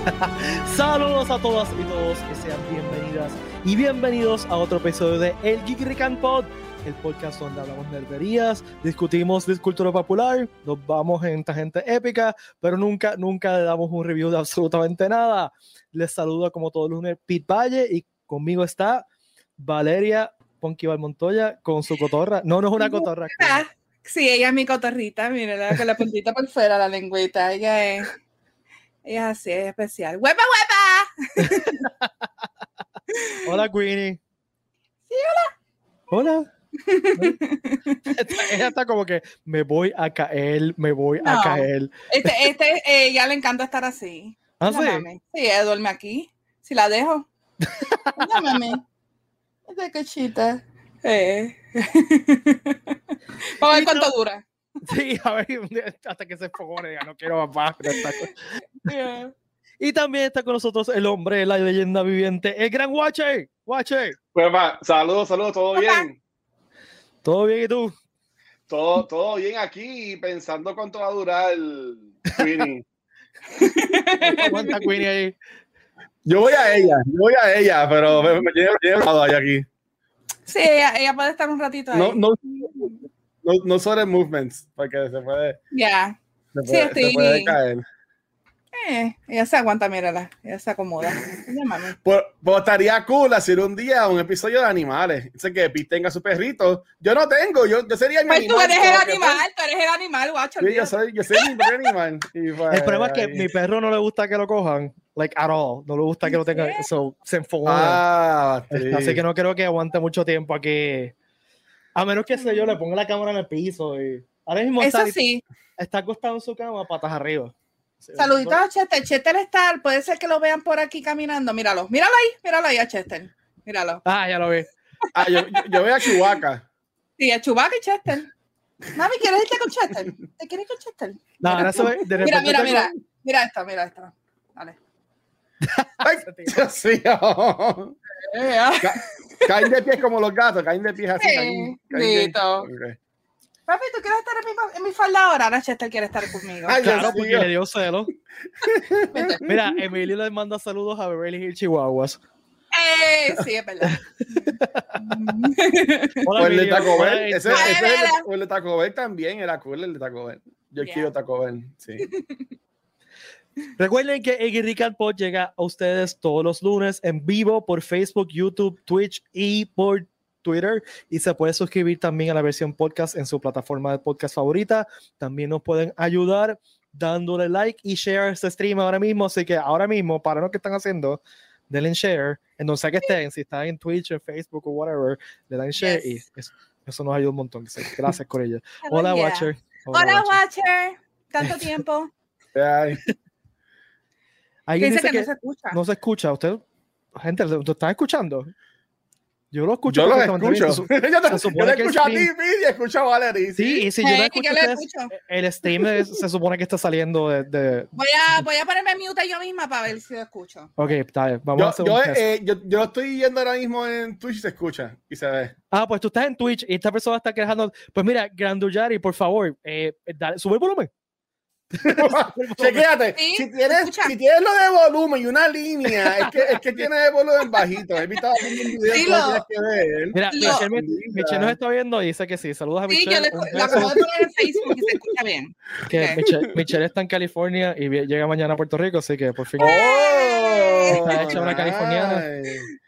Saludos a todas y todos que sean bienvenidas y bienvenidos a otro episodio de El Geek Rican Pod, el podcast donde hablamos nerderías, discutimos de cultura popular, nos vamos en gente épica, pero nunca, nunca le damos un review de absolutamente nada. Les saludo como todos lunes Pete Valle y conmigo está Valeria Ponky Montoya con su cotorra. No, no es una cotorra. Sí, ella es mi cotorrita, mírala, con la puntita por fuera, la lengüita. Ella es, es así, es especial. ¡Huepa, huepa! hola, Queenie. Sí, hola. Hola. ella está como que me voy a caer, me voy a caer. Este, este, eh, ya le encanta estar así. ¿Ah, sí? Sí, ella duerme aquí. Si la dejo. Llámame. Esta cachita. Eh. Vamos a ver cuánto dura. Sí, a ver, hasta que se fogone, ya no quiero más. Yeah. Y también está con nosotros el hombre, la leyenda viviente, el gran Watcher. Watcher. Pues saludos, saludos, ¿todo bien? ¿Todo bien y tú? Todo, todo bien aquí, pensando cuánto va a durar el Queenie. ¿Cuánta Queenie ahí? Yo voy a ella, yo voy a ella, pero me, me, me, aquí. Sí, ella, puede estar un ratito ahí. No, no, no, no sobre movements, porque se puede. Ya. Se, puede, se puede caer. Eh, ella se aguanta, mírala, ella se acomoda. Pues, pues, estaría cool hacer un día un episodio de animales. Sé que Pete tenga su perrito. Yo no tengo, yo, yo sería mi pues tú eres el animal, tú eres el animal, guacho. Sí, yo soy, yo soy mi animal. Pues, el problema es que mi perro no le gusta que lo cojan, like at all. No le gusta que lo tenga, eso se enfoca. Ah, Así que no creo que aguante mucho tiempo aquí. A menos que sé yo, le ponga la cámara en el piso y ahora mismo eso sí. está acostado en su cama, patas arriba. Saluditos a Chester. Chester está, puede ser que lo vean por aquí caminando. Míralo, míralo ahí, míralo ahí a Chester. Míralo. Ah, ya lo vi. Ah, yo, yo, veo a Chewbacca. Sí, a Chewbacca y Chester. Mami, ¿quieres irte con Chester? ¿Te quieres ir con Chester? No, ahora se ve, mira, mira, mira. Mira esto, mira esto. Dale. Ay, Dios mío. Caen de pies como los gatos, caen de pies así. Sí, caen, caen de... Papi, ¿tú quieres estar en mi, en mi falda ahora? Ahora Chester quiere estar conmigo. Ay, claro, porque le dio celo. Mira, Emilio le manda saludos a Beverly Hills Chihuahuas. Eh, sí, es verdad. Hola, el de Taco Bell. Ese, ese es el, el, de Taco Bell también era cool, el de Taco Bell. Yo yeah. quiero Taco Bell, sí. Recuerden que Eggy Rican Pod llega a ustedes todos los lunes en vivo por Facebook, YouTube, Twitch y por Twitter y se puede suscribir también a la versión podcast en su plataforma de podcast favorita. También nos pueden ayudar dándole like y share este stream ahora mismo. Así que ahora mismo, para lo que están haciendo, denle share en donde sea que estén, si están en Twitch, en Facebook o whatever, le dan share y eso, nos ayuda un montón. Gracias, por ello. Hola, Watcher. Hola, Watcher. Tanto tiempo. Alguien dice, que, no se escucha. No se escucha. Usted, gente, ¿lo están escuchando? Yo lo escucho. Yo lo escucho. Se, yo, te, yo escucho a ti, y escucho a Valerie. Sí, y si yo escucho, escucho. el stream se supone que está saliendo de... de... Voy, a, voy a ponerme mute yo misma para ver si lo escucho. Ok, está bien. Vamos yo, a hacer yo, un eh, yo, yo, estoy yendo ahora mismo en Twitch y se escucha y se ve. Ah, pues tú estás en Twitch y esta persona está quejando. Pues mira, Granduyari, por favor, eh, dale, sube el volumen. Chequéate, si, tienes, si tienes lo de volumen y una línea, es que, es que tiene el volumen bajito. He visto un video sí, lo, que ver. Mira, Michelle, Michelle, nos está viendo y dice que sí. Saludos a Michelle. Sí, yo le, la acabo de poner en Facebook y se escucha bien. Que okay. Michelle, Michelle, está en California y llega mañana a Puerto Rico, así que por fin. Oh, está hecha una californiana.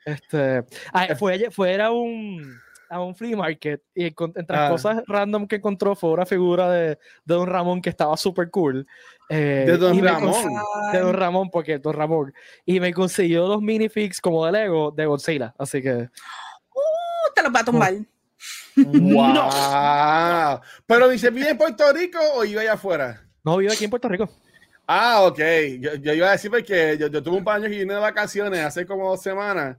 Este, ah, fue, fue, era un a un flea market y entre ah. cosas random que encontró fue una figura de, de Don Ramón que estaba súper cool. Eh, de Don Ramón. De Don Ramón, porque Don Ramón. Y me consiguió dos minifigs como de Lego de Godzilla. Así que. Uh, te los va a tumbar. ¡Wow! No. ¿Pero dice, vive en Puerto Rico o iba allá afuera? No, vive aquí en Puerto Rico. Ah, ok. Yo, yo iba a decir porque yo, yo tuve un par de años y vine de vacaciones hace como dos semanas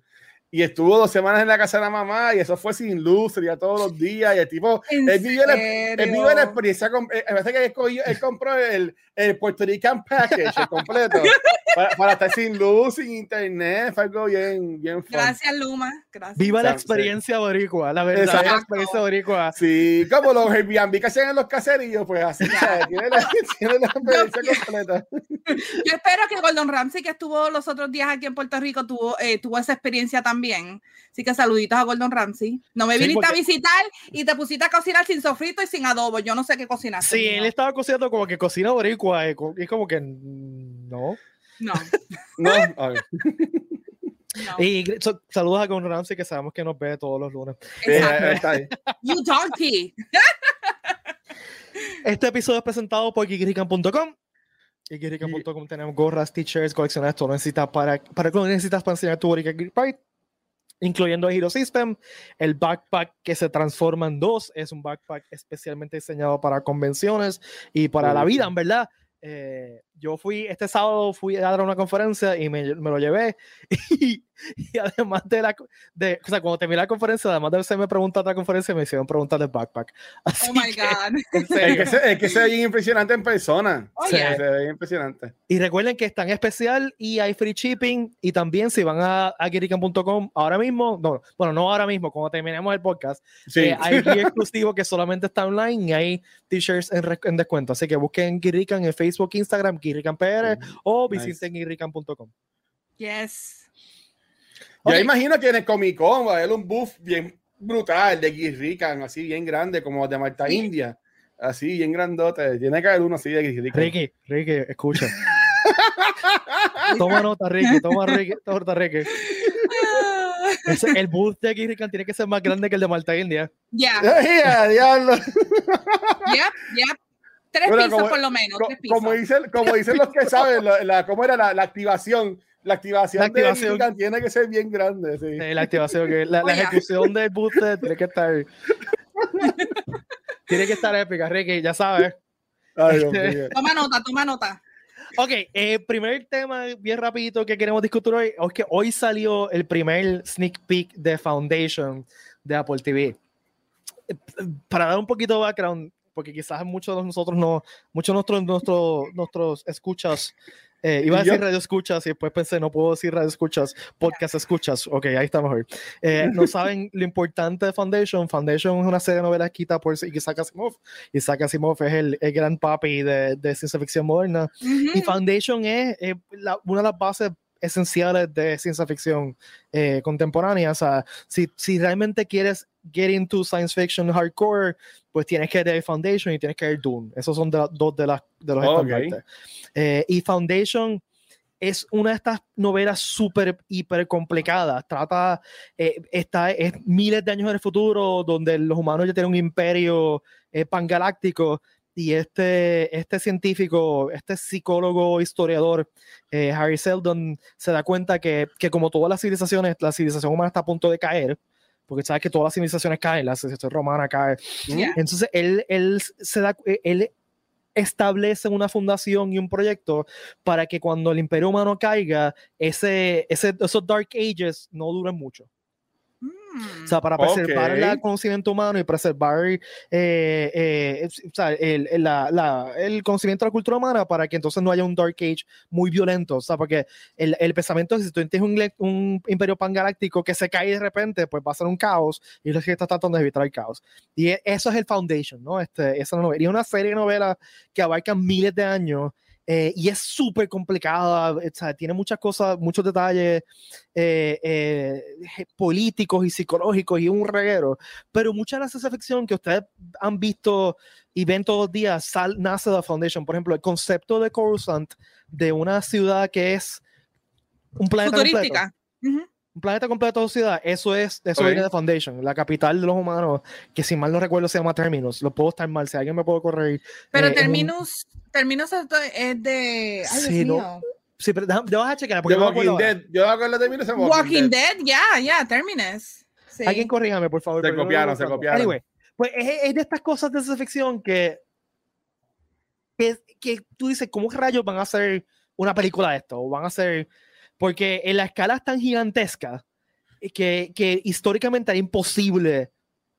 y estuvo dos semanas en la casa de la mamá y eso fue sin luz, sería todos los días y el tipo, él vivió, la, él vivió la experiencia, eh, él, él compró el, el Puerto Rican Package completo para, para, estar sin luz, sin internet, fue algo bien, bien fun. Gracias Luma, gracias. Viva la experiencia boricua, la verdad, la experiencia boricua. Sí, como los Airbnb que hacen en los caserillos, pues así, tiene, la, tiene la experiencia completa. Yo espero que Gordon Ramsay, que estuvo los otros días aquí en Puerto Rico, tuvo, eh, tuvo esa experiencia también bien. Así que saluditos a Gordon Ramsay. No me viniste a visitar y te pusiste a cocinar sin sofrito y sin adobo. Yo no sé qué cocinar. Sí, él estaba cocinando como que cocina boricua. Y es como que no. No. no. Y saludos a Gordon Ramsay que sabemos que nos ve todos los lunes. you donkey. Este episodio es presentado por kikirikan.com. Kikirikan.com tenemos gorras, t-shirts, colecciones, todo necesitas para, para lo necesitas para enseñar tu Boricua incluyendo Hero System. El backpack que se transforma en dos es un backpack especialmente diseñado para convenciones y para la vida, en verdad. Eh, yo fui, este sábado fui a dar una conferencia y me, me lo llevé y, y, además de la, de, o sea, cuando terminé la conferencia, además de hacerme preguntas de la conferencia, me hicieron preguntas del backpack. Así oh my God. es, que se, es que se ve impresionante en persona. Oh, sí, Se ve impresionante. Y recuerden que está en especial y hay free shipping y también si van a, a ahora mismo, no, bueno, no ahora mismo, cuando terminemos el podcast, sí. eh, hay exclusivo que solamente está online y hay t-shirts en, en, descuento. Así que busquen Guirrican en Facebook, Instagram, Guirrican PR mm, o visiten nice. guirrican.com. Yes. Okay. Yo imagino que en el Comic Con va a haber un buff bien brutal de Guirrican, así bien grande, como de Marta sí. India, así bien grandote. Tiene que haber uno así de Guirrican. Ricky, Ricky, escucha. toma nota, Ricky, toma, Ricky, toma nota, Ricky. Ese, el booth de Guirrican tiene que ser más grande que el de Malta India. Ya. Yeah. diablo. Yep, yep. Tres bueno, pisos como, por lo menos. Co tres pisos. Como, dicen, como dicen los que saben, la, la, ¿cómo era la, la activación? La activación, la activación. De tiene que ser bien grande. Sí. Sí, la activación, que la, la ejecución del booth tiene que estar. tiene que estar épica, Ricky, ya sabes. Ay, este, toma nota, toma nota. Ok, eh, primer tema bien rapidito que queremos discutir hoy es que hoy salió el primer sneak peek de Foundation de Apple TV. Para dar un poquito de background, porque quizás muchos de nosotros no, muchos de nuestros, nuestros, nuestros escuchas, eh, iba a decir radio escuchas y después pensé, no puedo decir radio escuchas, podcast escuchas, ok, ahí está mejor. Eh, no saben lo importante de Foundation, Foundation es una serie de novelas escrita por Isaac Asimov, Isaac Asimov es el, el gran papi de, de, ciencia ficción moderna, uh -huh. y Foundation es eh, la, una de las bases esenciales de ciencia ficción eh, contemporánea. O sea, si, si realmente quieres get into science fiction hardcore, pues tienes que ver Foundation y tienes que ver Dune. Esos son de la, dos de, de los okay. eh, y Foundation es una de estas novelas súper, hiper complicadas. Trata, eh, está, es miles de años en el futuro, donde los humanos ya tienen un imperio eh, pangaláctico y este, este científico, este psicólogo, historiador, eh, Harry Seldon, se da cuenta que, que, como todas las civilizaciones, la civilización humana está a punto de caer, porque sabes que todas las civilizaciones caen, la civilización romana cae. Yeah. Entonces, él, él, se da, él establece una fundación y un proyecto para que cuando el imperio humano caiga, ese, ese, esos Dark Ages no duren mucho. O sea, para preservar okay. el conocimiento humano y preservar eh, eh, o sea, el, el, la, la, el, conocimiento de la cultura humana para que entonces no haya un Dark Age muy violento. O sea, porque el, el pensamiento es que si tú tienes un, un, imperio pangaláctico que se cae de repente, pues va a ser un caos y es lo que está tratando de evitar el caos. Y eso es el Foundation, ¿no? Este, esa novela. Y una serie de novelas que abarcan miles de años eh, y es súper complicada, sea, tiene muchas cosas, muchos detalles eh, eh, políticos y psicológicos y un reguero, pero mucha de la ciencia ficción que ustedes han visto y ven todos los días sal, nace de la Foundation. Por ejemplo, el concepto de Coruscant, de una ciudad que es un planeta Futurística. completo. Uh -huh un planeta completo de ciudad, eso es, eso okay. viene de Foundation, la capital de los humanos, que si mal no recuerdo se llama Terminus, lo puedo estar mal, si alguien me puede corregir. Pero eh, Terminus, un... Terminus es de... Ay, sí, no. Sí, pero déjame, vas a checar. Porque Walking no Dead. Yo hago la Terminus en Walking, Walking Dead. ya, ya, yeah, yeah, Terminus. Sí. Alguien corrígame, por favor. Se copiaron, se copiaron. Anyway, pues es, es, de estas cosas de ciencia ficción que, que, que tú dices, ¿cómo rayos van a hacer una película de esto? O van a hacer... Porque en la escala es tan gigantesca que, que históricamente era imposible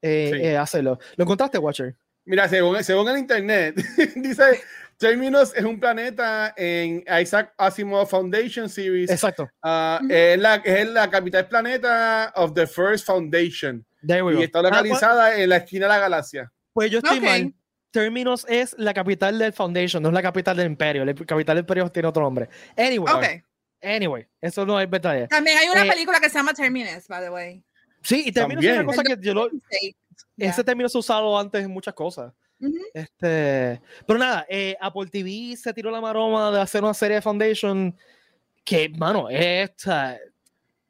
eh, Sí. eh, hacerlo. ¿Lo encontraste, Watcher? Mira, según, según el internet, dice Terminus es un planeta en Isaac Asimov Foundation Series. Exacto. Ah, Ujú. es, la, es la capital planeta of the First Foundation. There we Y go. está Ah, localizada en la esquina de la galaxia. Pues yo estoy Ok. mal. Terminus es la capital del Foundation, no es la capital del Imperio. La capital del Imperio tiene otro nombre. Anyway, Ok. anyway, eso no es verdad. También hay una Eh, película que se llama Terminus, by the way. Sí, y Terminus es una También. cosa que yo lo, ese término se ha usado antes en muchas cosas. Ujú. Este, pero nada, eh, Apple TV se tiró la maroma de hacer una serie de Foundation que, mano, es, o sea,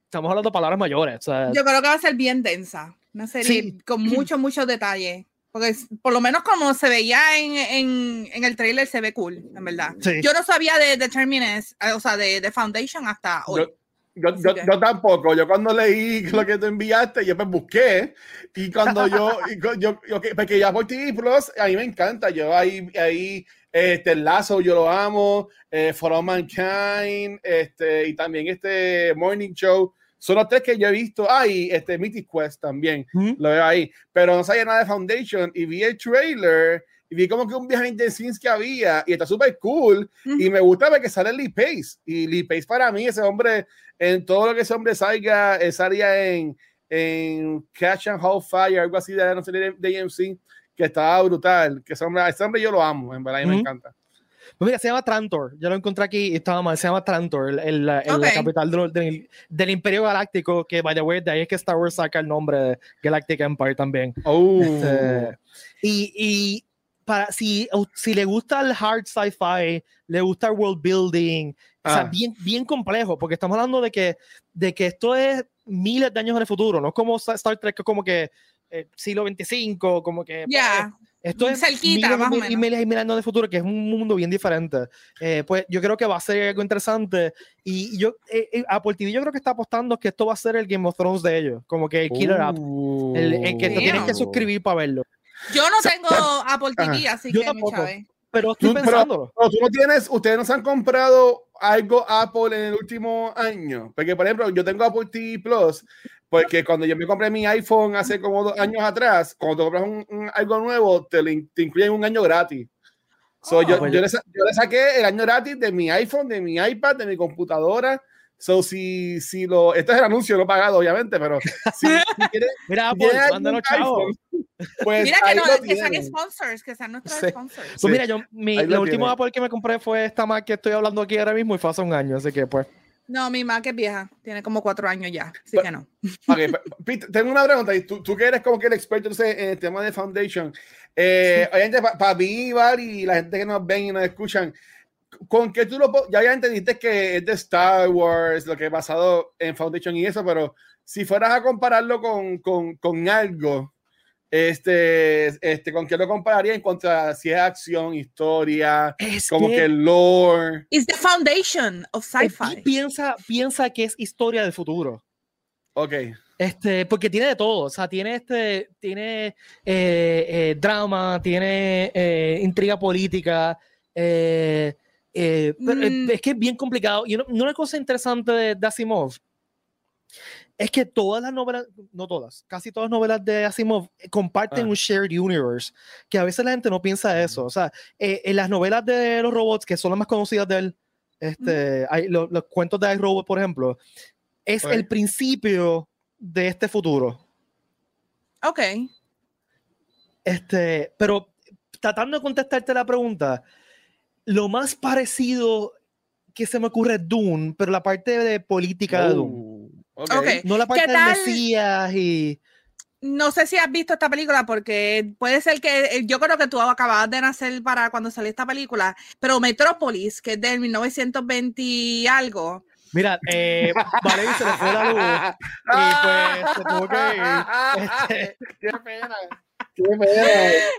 estamos hablando de palabras mayores. o sea, Yo creo que va a ser bien densa. Una serie Sí. con muchos, muchos detalles. Porque por lo menos como se veía en, en, en el trailer, se ve cool, en verdad. Sí. Yo no sabía de, de Terminus, o sea, de, de Foundation hasta hoy. Yo, Yo, que- yo tampoco. Yo cuando leí lo que tú enviaste, yo pues busqué. Y cuando yo, y yo, yo que- porque ya por TV Plus, a mí me encanta. Yo ahí, ahí este Lazo, yo lo amo. Eh, For All Mankind, este, y también este Morning Show. Son los tres que yo he visto. Ah, y este Mythic Quest también. Ujú. Lo veo ahí. Pero no sabía nada de Foundation. Y vi el trailer. Y vi como que un behind the scenes que había. Y está súper cool. Y me gusta ver que sale Lee Pace. Y Lee Pace para mí, ese hombre, en todo lo que ese hombre salga, él salía en, en Catch and Hold Fire, algo así de, no sé, de, de AMC, que estaba brutal. Que ese hombre, ese hombre yo lo amo, en verdad, y me Ujú. encanta. Pues mira, se llama Trantor. Yo lo encontré aquí y estaba mal. Se llama Trantor, el, el- la- el- la capital del, del- del Imperio Galáctico, que, by the way, de ahí es que Star Wars saca el nombre de Galactic Empire también. Oh. Este, y, y para, si, si le gusta el hard sci-fi, le gusta el world building, o sea, Ah. bien, bien complejo, porque estamos hablando de que, de que esto es miles de años en el futuro, no es como Star Trek, que es como que eh, siglo 25, como que... Ya. pues, esto es Cerquita, miles y más o mil- y menos. miles y miles de años de futuro, que es un mundo bien diferente. Eh, pues yo creo que va a ser algo interesante. Y, y yo, eh, eh, Apple TV yo creo que está apostando que esto va a ser el Game of Thrones de ellos, como que el Killer App, el, el que te tienes que suscribir para verlo. Yo no tengo Apple TV, así Yo que tampoco. Pero estoy Tú- pensándolo. No, tú no tienes, ustedes no se han comprado algo Apple en el último año. Porque, por ejemplo, yo tengo Apple TV Plus, porque cuando yo me compré mi iPhone hace como dos años atrás, cuando te compras un, un- algo nuevo, te, te incluyen un año gratis. So, Oh. yo, Pues yo yo- le, sa- yo le saqué el año gratis de mi iPhone, de mi iPad, de mi computadora. So, si, si lo, este es el anuncio, no pagado, obviamente, pero si, si quieres, Mira, si mándanos iPhone, pues Mira que, no, que sean sponsors, que sean nuestros Sí. sponsors. Pues Sí. mira, yo, mi, lo lo último. Apple que me compré fue esta Mac que estoy hablando aquí ahora mismo y fue hace un año, así que pues. No, mi Mac es vieja, tiene como cuatro años ya, así Pero- que no. Ok, pe- Pete, tengo una pregunta. y Tú, tú que eres como que el experto entonces, en el tema de Foundation. Eh, Obviamente, para mí, Val, y la gente que nos ven y nos escuchan, ¿con qué tú lo Ya ya entendiste que es de Star Wars, lo que ha pasado en Foundation y eso, pero si fueras a compararlo con, con, con algo, este, este, ¿con qué lo compararía en cuanto a si es acción, historia, Es como que el lore? It's the foundation of sci-fi. pi- piensa, piensa que es historia del futuro. Ok. Este, porque tiene de todo, o sea, tiene este, tiene eh, eh, drama, tiene eh, intriga política, eh, eh, pero, eh, Mm. es que es bien complicado. Y una, una cosa interesante de, de Asimov es que todas las novelas, no todas, casi todas las novelas de Asimov eh, comparten Ah. un shared universe, que a veces la gente no piensa eso. O sea, eh, en las novelas de los robots, que son las más conocidas de él, este, hay, lo- los cuentos de iRobot, por ejemplo, es Ok. el principio de este futuro. Ok. Este, pero tratando de contestarte la pregunta, lo más parecido que se me ocurre es Dune, pero la parte de política de Dune. Oh. No la parte tal? Mesías y. No sé si has visto esta película porque puede ser que eh, yo creo que tú acababas de nacer para cuando salió esta película, pero Metrópolis, que es del 1920 y algo, Mira, eh, Valerie se le fue la luz y pues se tuvo que ir. Este, Qué pena. Qué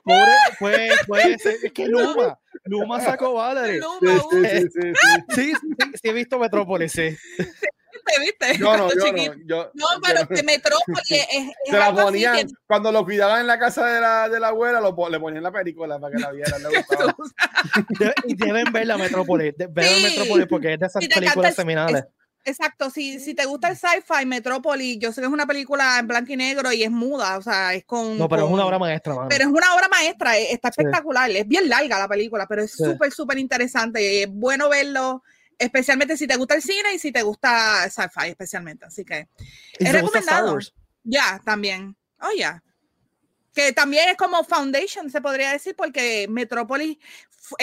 pobre, pues, pues, es que Luma, Luma sacó Valerie. Luma, Sí, sí, sí, sí, sí. Sí, sí, sí, he visto Metrópolis, sí. ¿viste? ¿viste? Yo no, Cuando yo no. Yo, No, pero que Metrópolis es, es Se la ponían, que cuando lo cuidaban en la casa de la, de la abuela, lo, le ponían la película para que la vieran. le gustaba. Y deben ver la Metrópolis, ver Sí. Metrópolis porque es de esas te películas el- seminales. Exacto. Si, si te gusta el sci-fi, Metrópolis, yo sé que es una película en blanco y negro y es muda, o sea, es con. No, pero es una obra maestra, Pero es una obra maestra, e, está espectacular. Es bien larga la película, pero es súper, súper interesante. Es bueno verlo especialmente si te gusta el cine y si te gusta sci-fi, especialmente. Así que es recomendado. Ya, también. Oh, ya. Que también es como Foundation, se podría decir, porque Metropolis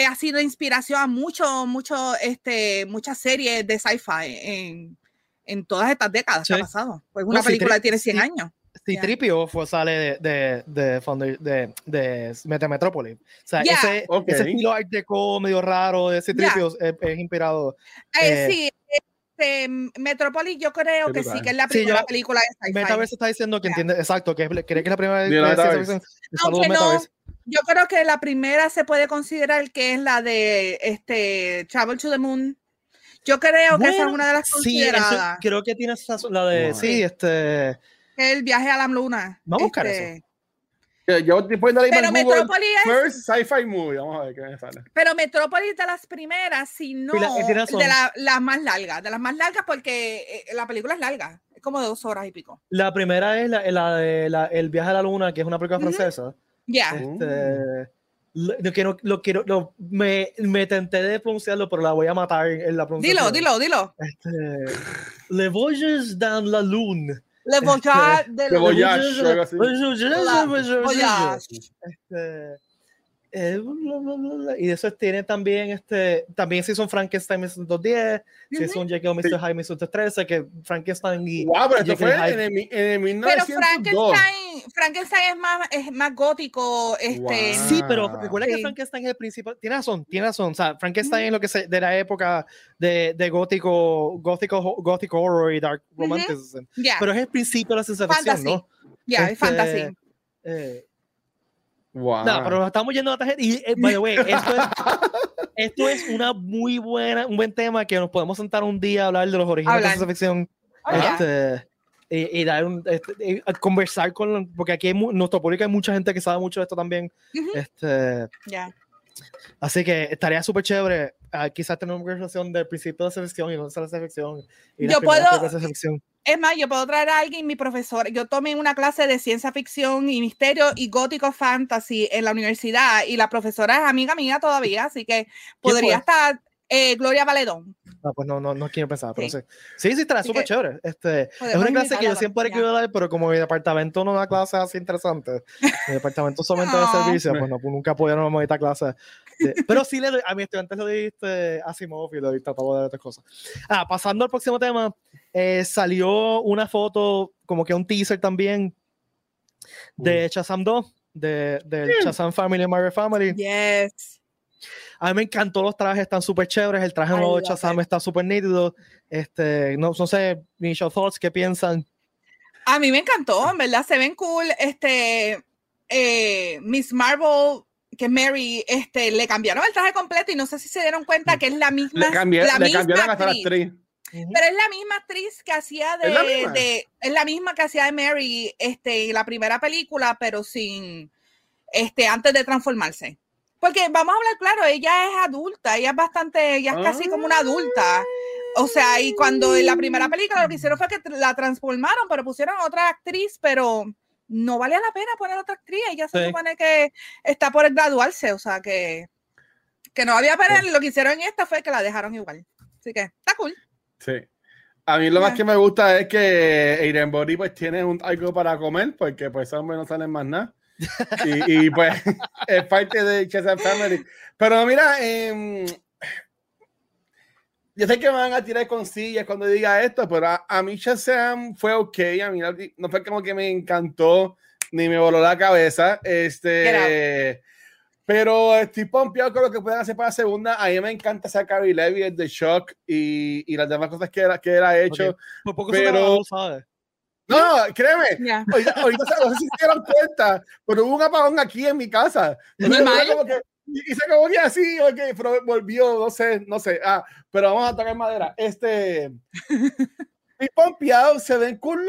ha sido inspiración a mucho, mucho, este, muchas series de sci-fi en, en, todas estas décadas que ha pasado. Pues una película que tiene 100 años. Sí, Tripio fue, sale de, de, de, de, de Metropolis. O sea, ese, ese, estilo art deco medio raro de ese Tripio es, es, inspirado. Eh, eh, sí, este, Metropolis yo creo que sí, que es la primera sí, película de sci-fi. Metaverse está diciendo que entiende, exacto, que cree que es la primera de Aunque no, yo creo que la primera se puede considerar que es la de este Travel to the Moon. Yo creo que esa es una de las consideradas. Sí, creo que tiene la de, sí, este el viaje a la luna. Vamos a buscar eso. Este, yo estoy poniendo Pero Metrópolis es... First Sci-Fi Movie. Vamos a ver qué me sale. Pero Metrópolis de las primeras, si no, de las más largas. De las más largas porque eh, la película es larga. Es como de dos horas y pico. La primera es la, la de la, El viaje a la luna, que es una película francesa. Ya. Este, lo, que no, lo quiero, lo, me, me, tenté de pronunciarlo, pero la voy a matar en la pronunciación. Dilo, dilo, dilo. Este, Le Voyages dans la Lune. Le Voyage de Le Voyage. Este, eh, y eso tiene también este también si son Frankenstein 1910 si son Jekyll Mr. Hyde 1913 que Frankenstein y wow, pero esto fue en, el, en 1902 pero Frankenstein Frankenstein es más es más gótico este sí pero recuerda que Frankenstein es el principal tiene razón tiene razón. O sea Frankenstein es lo que se de la época de, de gótico gótico gótico horror y dark romanticism pero es el principio de la ciencia ficción ¿no? ya es fantasy. este, eh, Wow. No, pero nos estamos yendo a otra Y, eh, by the way, esto es, esto es una muy buena, un buen tema que nos podemos sentar un día a hablar de los orígenes de la ciencia ficción. este, y, dar un, este, conversar con, porque aquí en nuestro público hay mucha gente que sabe mucho de esto también. este, ya. Así que estaría súper chévere uh, quizás tener una conversación del principio de la selección y no de la selección. Y Yo puedo, es más, yo puedo traer a alguien, mi profesor. Yo tomé una clase de ciencia ficción y misterio y gótico fantasy en la universidad y la profesora es amiga mía todavía, así que podría estar eh, Gloria Valedón. No, pues no, no, no quiero pensar, pero sí. Sí, sí, estará súper chévere. Este, es una clase que yo siempre he querido dar, pero como mi departamento no da clases así interesantes, mi departamento solamente de servicio, pues no, pues nunca pudieron esta clase. Pero sí, le doy, a mis estudiantes le doy este, Asimov y le doy tratado de otras cosas. Ah, pasando al próximo tema, eh, salió una foto, como que un teaser también, de Shazam 2, de, del mm. Shazam Family, Marvel Family. Yes a mí me encantó los trajes, están súper chéveres. El traje nuevo de Shazam está súper nítido. Este, no, no sé, initial thoughts, ¿qué piensan? A mí me encantó, en verdad, se ven cool. Este, eh, Miss Marvel, que Mary, este, le cambiaron el traje completo y no sé si se dieron cuenta que es la misma. Le, cambié, la misma cambiaron hasta la actriz. Pero es la misma actriz que hacía de, ¿Es es la misma que hacía de Mary, este, en la primera película, pero sin, este, antes de transformarse. Porque vamos a hablar claro, ella es adulta, ella es bastante, ella es casi como una adulta. O sea, y cuando en la primera película lo que hicieron fue que la transformaron, pero pusieron otra actriz, pero no valía la pena poner otra actriz. Ella se supone que está por graduarse, o sea, que, que no había pena. Lo que hicieron en esta fue que la dejaron igual. Así que está cool. Sí. A mí lo más que me gusta es que Aiden Body pues tiene un, algo para comer, porque pues hombre no salen más nada y, pues es parte de Chess Family. Pero mira, eh, yo sé que me van a tirar con sillas cuando diga esto, pero a, mí Shazam fue ok. A mí no fue como que me encantó ni me voló la cabeza. Este, pero estoy pompeado con lo que pueden hacer para la segunda. A mí me encanta esa Carrie Levy, el de Shock y, y las demás cosas que, era, que él ha hecho. pero, no, créeme. Ahorita, no sé si se dieron cuenta, pero hubo un apagón aquí en mi casa. y se como que así, okay, pero volvió, no sé, no sé. Ah, pero vamos a tocar madera. Este. Y pompeado, se ven con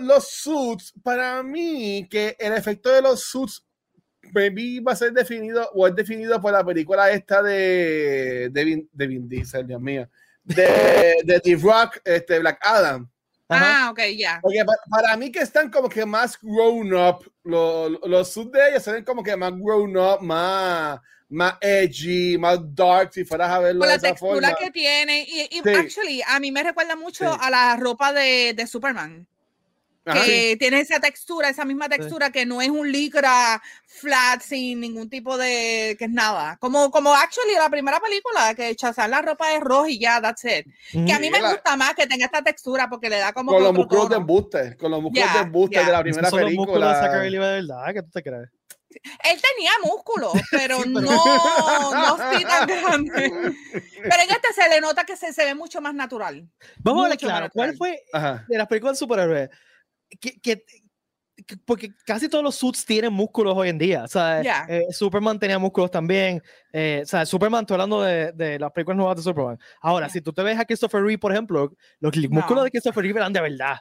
los suits. Para mí, que el efecto de los suits maybe va a ser definido o es definido por la película esta de, de, Vin, de Vin Diesel, Dios mío de, de The Rock, este, Black Adam. Ah, ok, ya. Porque para, mí que están como que más grown up, los, los sub de ellos se ven como que más grown up, más, más edgy, más dark, si fueras a verlo Con de la esa textura forma. que tiene. Y, y Sí. actually, a mí me recuerda mucho Sí. a la ropa de, de Superman. Ajá. que tiene esa textura, esa misma textura que no es un licra flat sin ningún tipo de que es nada. Como como actually la primera película que Chazán la ropa es roja y ya, that's it. Que a mí Sí, me la- gusta más que tenga esta textura porque le da como Con los músculos de embuste, con los músculos Ya, de embuste ya. de la primera son los músculos de película. Zachary de verdad, ¿qué tú te crees? Él tenía músculo, pero, Sí, pero- no, no así tan grande. Pero en este se le nota que se, se ve mucho más natural. Vamos a ver Mucho claro, ¿cuál fue Ajá. de las películas de superhéroes? Que, que- que- porque casi todos los suits tienen músculos hoy en día. O sea, Ya. eh, Superman tenía músculos también. eh, o sea, Superman, estoy hablando de, de las películas nuevas de Superman. Ahora, Ya. si tú te ves a Christopher Reeve, por ejemplo, los No. músculos de Christopher Reeve eran de verdad.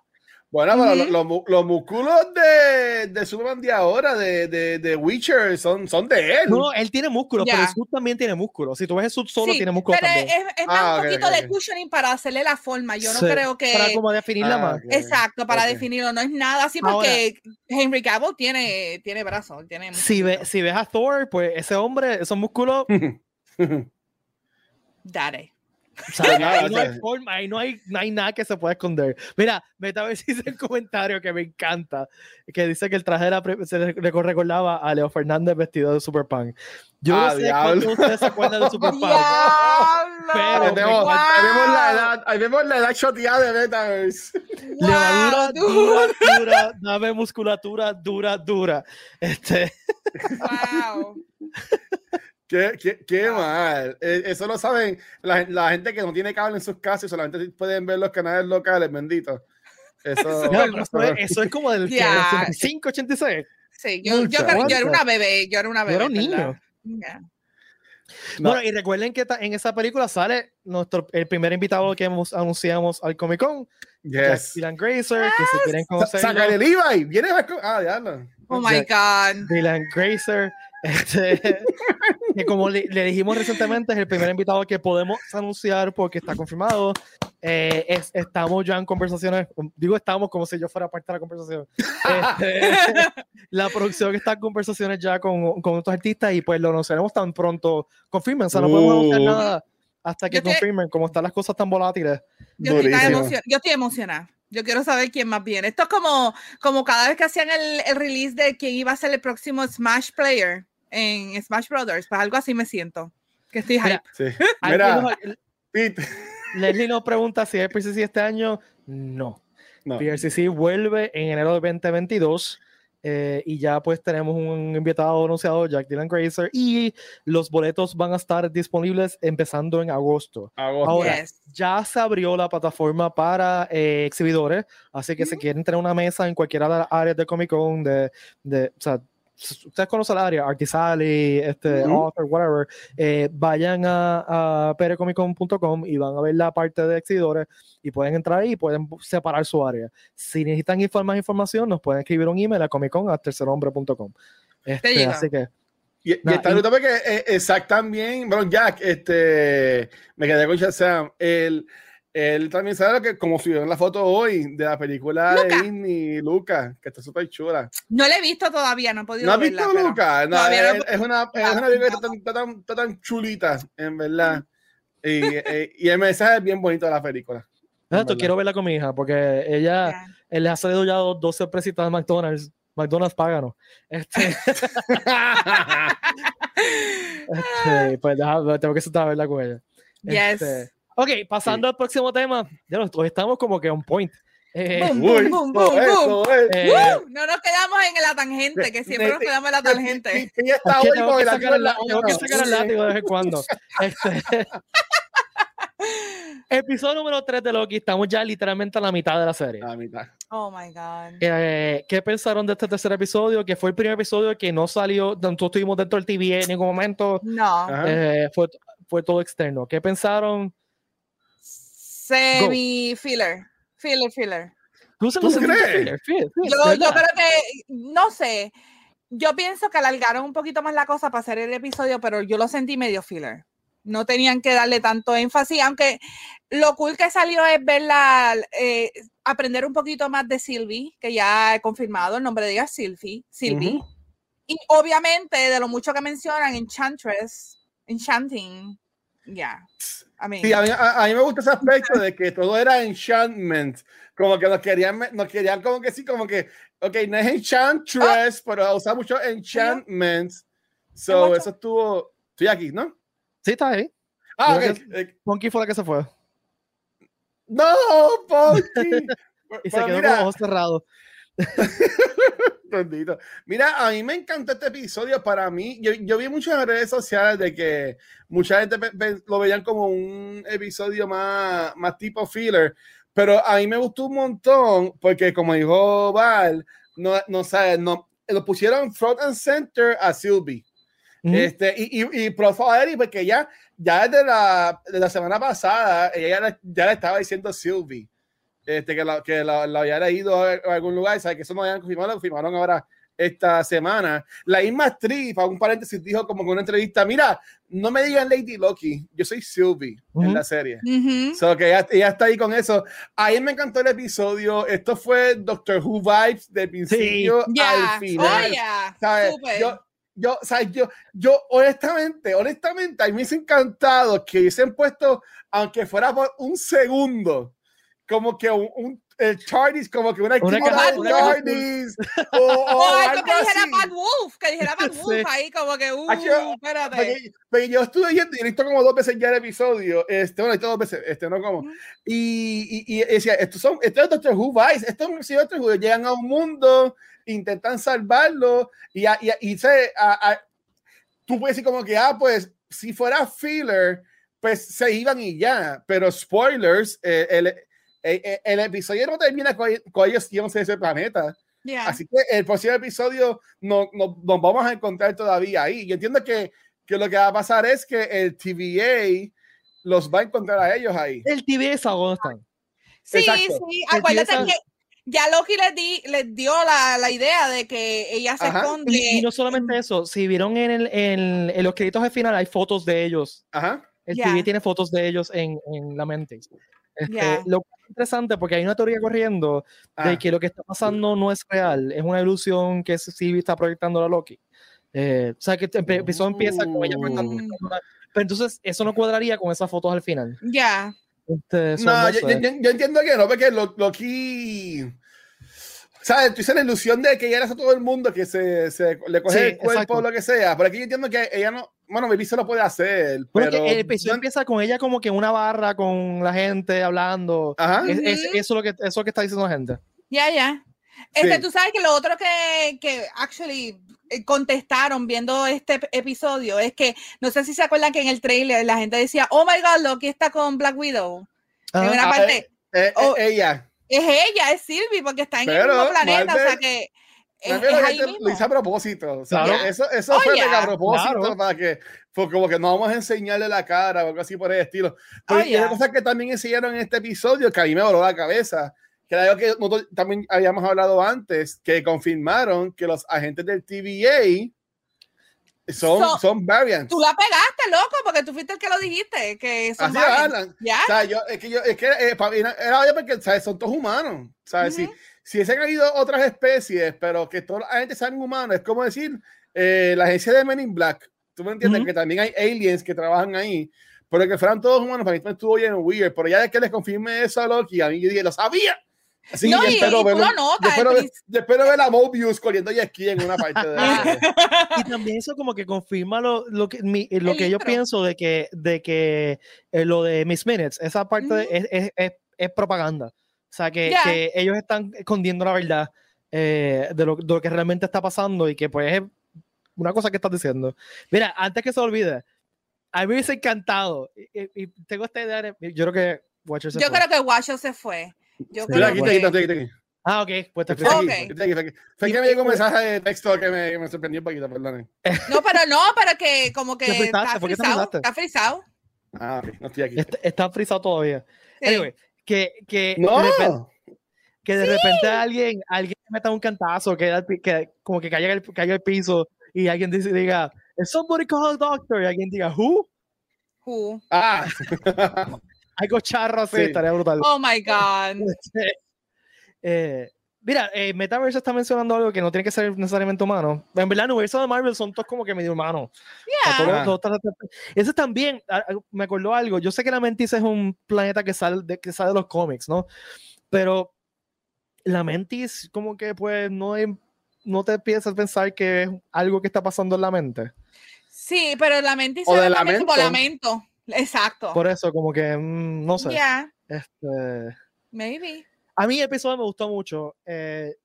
Bueno, pero los, los mu- los músculos de, de Superman de ahora, de, de, de Witcher, son, son de él. No, él tiene músculos, pero el suit también tiene músculos. Si tú ves el suit solo, Sí, tiene músculos pero también. es, es más Ah, un poquito de cushioning para hacerle la forma. Yo no Sí, creo que Para como definirla Ah, más. Exacto, para definirlo. No es nada así Ahora- porque Henry Cavill tiene, tiene brazos. Tiene Si, ve- si ves a Thor, pues ese hombre, esos músculos, Daddy. o sea, nada, ahí, no hay forma, ahí no hay, no hay nada que se pueda esconder. Mira, vete a ver si dice el comentario que me encanta, que dice que el traje pre- se le recordaba a Leo Fernández vestido de Superpan. Yo Ah, no sé de ustedes se acuerdan de Superpan. Pero- Ahí vemos, ahí vemos la edad, ahí vemos la edad shoteada de Metaverse. Levadura Wow, dura, dura, dame musculatura dura, dura. Este, Wow. Qué, qué, qué mal. Eh, eso lo saben la, la gente que no tiene cable en sus casas y solamente pueden ver los canales locales, bendito. Eso, pero eso, es, eso es como del que, Ya. 85, 86. Sí, yo, yo, creo- yo era una bebé. Yo era una Yo bebé. era un niño. Ya. No. Bueno, y recuerden que ta- en esa película sale nuestro, el primer invitado que hemos, anunciamos al Comic Con, yes. Dylan Grazer, que si quieren Sa- conocerlo, Saca el Levi, viene a Ah, ya no. Oh my God. Dylan Grazer, este, que como le, le dijimos recientemente, es el primer invitado que podemos anunciar porque está confirmado. Eh, es- estamos ya en conversaciones, digo estamos como si yo fuera parte de la conversación. Este, la producción está en conversaciones ya con, con otros artistas y pues lo anunciaremos tan pronto confirmen, o sea, no podemos anunciar Uh. nada hasta que Yo te- confirmen, como están las cosas tan volátiles. Yo estoy, emocion- yo estoy emocionada. Yo quiero saber quién más viene. Esto es como, como cada vez que hacían el, el release de quién iba a ser el próximo Smash Player en Smash Brothers. Pues algo así me siento. Que estoy hype. Mira, Sí. Mira, Pete. Leslie nos pregunta si hay PCC este año. No. No. PRCC vuelve en enero de 2022 eh, y ya pues tenemos un invitado anunciado, Jack Dylan Grazer, y los boletos van a estar disponibles empezando en agosto. Agosto. Ahora, Yes. ya se abrió la plataforma para eh, exhibidores, así que si quieren tener una mesa en cualquiera de las áreas de Comic Con, de, de, o sea, ustedes conocen el área, Artisali, este, Ujú. Author, whatever, eh, vayan a, a perecomiccon.com y van a ver la parte de exhibidores y pueden entrar ahí y pueden separar su área. Si necesitan infor- más información, nos pueden escribir un email a comiccon a tercerhombre.com. Este, llega. así que Y, y Nah, está y- brutal porque eh, también, bueno, Jack, este, me quedé con Shazam. Él, él también sabe lo que, como subió en la foto hoy de la película Luca. de Disney, Luca, que está súper chula. No la he visto todavía, no he podido ¿No has verla, visto pero- Luca? No, es, no- es una, es una película que está tan, está tan, está tan chulita, en verdad. Y, eh, y el mensaje es bien bonito de la película. verdad. quiero verla con mi hija porque ella Ya. él le ha salido ya dos- 12 presitas de McDonald's. McDonald's páganos. Este, este, pues deja- tengo que sentar a verla con ella. Yes. Ok, pasando al próximo tema. Ya nos, hoy estamos como que on point. Eh, Boom, boom, boom, boom, eh. No nos quedamos en la tangente, que siempre nos quedamos en la tangente. Y- está hoy tengo con que el sacar el, látigo la de vez en cuando. Este, episodio número 3 de Loki. Estamos ya literalmente a la mitad de la serie. A mitad. Oh my God. Eh, ¿Qué pensaron de este tercer episodio? Que fue el primer episodio que no salió, nosotros estuvimos dentro del TV en ningún momento. No. Eh, fue, fue todo externo. ¿Qué pensaron? Semi filler. Filler, filler. ¿Tú, se ¿Tú lo sentiste crees? filler? Filler, filler, Yo, creo que, no sé, yo pienso que alargaron un poquito más la cosa para hacer el episodio, pero yo lo sentí medio filler. no tenían que darle tanto énfasis, aunque lo cool que salió es verla, eh, aprender un poquito más de Sylvie, que ya he confirmado el nombre de ella, Sylvie, Sylvie. Y obviamente de lo mucho que mencionan Enchantress, Enchanting, ya. A, mí, me gusta ese aspecto de que todo era enchantment, como que nos querían, nos querían como que sí, como que, ok, no es enchantress, ah. pero usa mucho enchantment. So, eso estuvo, estoy aquí, ¿no? Sí, está ahí. Ah, ok. Punky fue la que se fue. No, Punky. y se quedó con los ojos cerrados. Mira, a mí me encantó este episodio. Para mí, yo, yo vi muchas redes sociales de que mucha gente lo veían como un episodio más, más tipo filler, pero a mí me gustó un montón porque, como dijo Val, no, no sabe, no, lo pusieron front and center a Sylvie. Este, y, y, y porque ya, ya desde la, de la semana pasada, ella ya le estaba diciendo Sylvie este, que, la, que la, había leído a, algún lugar, ¿sabes? Que eso no habían confirmado, lo confirmaron ahora esta semana. La misma actriz, para un paréntesis, dijo como en una entrevista, mira, no me digan Lady Loki, yo soy Sylvie en la serie. so que ella, está ahí con eso. Ahí me encantó el episodio. Esto fue Doctor Who vibes de principio al final. Oh, ¿sabes? Yo, yo, ¿sabes? Yo, yo, honestamente, honestamente, a mí me ha encantado que hubiesen puesto, aunque fuera por un segundo, como que un, un el como que una actividad de Tardis. O, o, algo que dijera Bad Wolf, que dijera Bad Wolf ahí, como que, uh, espérate. Pero yo estuve viendo y he visto como dos veces ya el episodio, este, bueno, dos veces, este, no como. Y, y, y decía, estos son, esto es Doctor Who Vice, estos son Doctor Who, llegan a un mundo, intentan salvarlo, y, y, y se, a, a, tú puedes decir como que, ah, pues, si fuera filler, pues se iban y ya, pero spoilers, eh, el el, eh, eh, el, episodio no termina con, con ellos yéndose de ese planeta. Así que el próximo episodio no, no, nos vamos a encontrar todavía ahí. Yo entiendo que, que, lo que va a pasar es que el TVA los va a encontrar a ellos ahí. El TVA es a dónde están. Sí, sí. Acuérdate que ya Loki les, di, les dio la, la, idea de que ella se esconde. Y, no solamente eso, si vieron en, el, en, en los créditos de final hay fotos de ellos. Ajá. El TVA tiene fotos de ellos en, en la mente. Este, lo que es interesante porque hay una teoría corriendo de ah. que lo que está pasando no es real, es una ilusión que Sylvie está proyectando a Loki. Eh, o sea, que el episodio empieza con ella proyectando. Uh. Pero entonces eso no cuadraría con esas fotos al final. Ya. Este, no, yo, yo, entiendo que no, porque Loki ¿sabes? Tú dices la ilusión de que ella era a todo el mundo que se, se le coge el cuerpo o lo que sea. Pero aquí yo entiendo que ella no, bueno, maybe se lo puede hacer. pero el episodio empieza con ella como que en una barra con la gente hablando. Ajá. Es, eso, es lo que, eso que está diciendo la gente. Ya, ya. Este, tú sabes que lo otro que, que actually eh, contestaron viendo este episodio es que no sé si se acuerdan que en el trailer la gente decía, oh my god, Loki está con Black Widow. En una ah, parte. Eh, eh, oh, ella. Es ella, es Sylvie, porque está en el mismo planeta, o sea que. Es, lo hice a propósito. O sea, Eso, eso fue a propósito para que, fue como que no vamos a enseñarle la cara o algo así por el estilo. Pero hay una cosa que también enseñaron en este episodio que a mí me voló la cabeza, que era algo que nosotros también habíamos hablado antes, que confirmaron que los agentes del TVA son, son variants. Tú la pegaste, loco, porque tú fuiste el que lo dijiste, que son Así variants. ¿Ya? O sea, yo, es que yo, es que eh, era obvio porque, ¿sabes? Son todos humanos, ¿sabes? si, si se han ido otras especies, pero que toda la gente sean humanos, es como decir, eh, la agencia de Men in Black, tú me entiendes, que también hay aliens que trabajan ahí, pero que fueran todos humanos, para mí estuvo bien weird, pero ya de que les confirme eso a Loki, a mí yo dije, lo sabía. Sí, no, y, espero, ver, yo espero, ver, a Mobius corriendo y esquí en una parte de Y también eso como que confirma lo, lo que, mi, lo que yo pienso de que, de que eh, lo de Miss Minutes, esa parte es, es, es, es, propaganda. O sea, que, que, ellos están escondiendo la verdad eh, de, lo, de, lo, que realmente está pasando y que pues es una cosa que estás diciendo. Mira, antes que se olvide, a mí me hubiese encantado y, y tengo esta idea, yo creo que Watcher se yo fue. creo que Watcher se fue. Yo creo aquí, que... aquí, aquí, aquí, Ah, ok. Pues te okay. Fue que me llegó un mensaje de texto que me, me sorprendió un poquito, perdón. No, pero no, pero que como que está frisado. Está frisado. Ah, ok. No estoy aquí. Está, está frisado todavía. Sí. Anyway, que, que no. de repente, que de sí. repente alguien, alguien meta un cantazo, que, que como que caiga el, caiga el piso y alguien dice, diga, somebody call a doctor, y alguien diga, who? Who? Ah. Algo charro así, estaría brutal. Oh my God. eh, Mira, eh, Metaverse está mencionando algo que no tiene que ser necesariamente humano. En verdad, el universo de Marvel son todos como que medio humanos. Yeah. Ese también, me acordó algo. Yo sé que la Mentis es un planeta que sale de, que sale de los cómics, ¿no? Pero la Mentis, como que pues no, no te piensas pensar que es algo que está pasando en la mente. Sí, pero la Mentis o de lamento. lamento. Exacto. Por eso, como que, mm, no sé. Yeah. Este... Maybe. A mí el episodio me gustó mucho. Eh,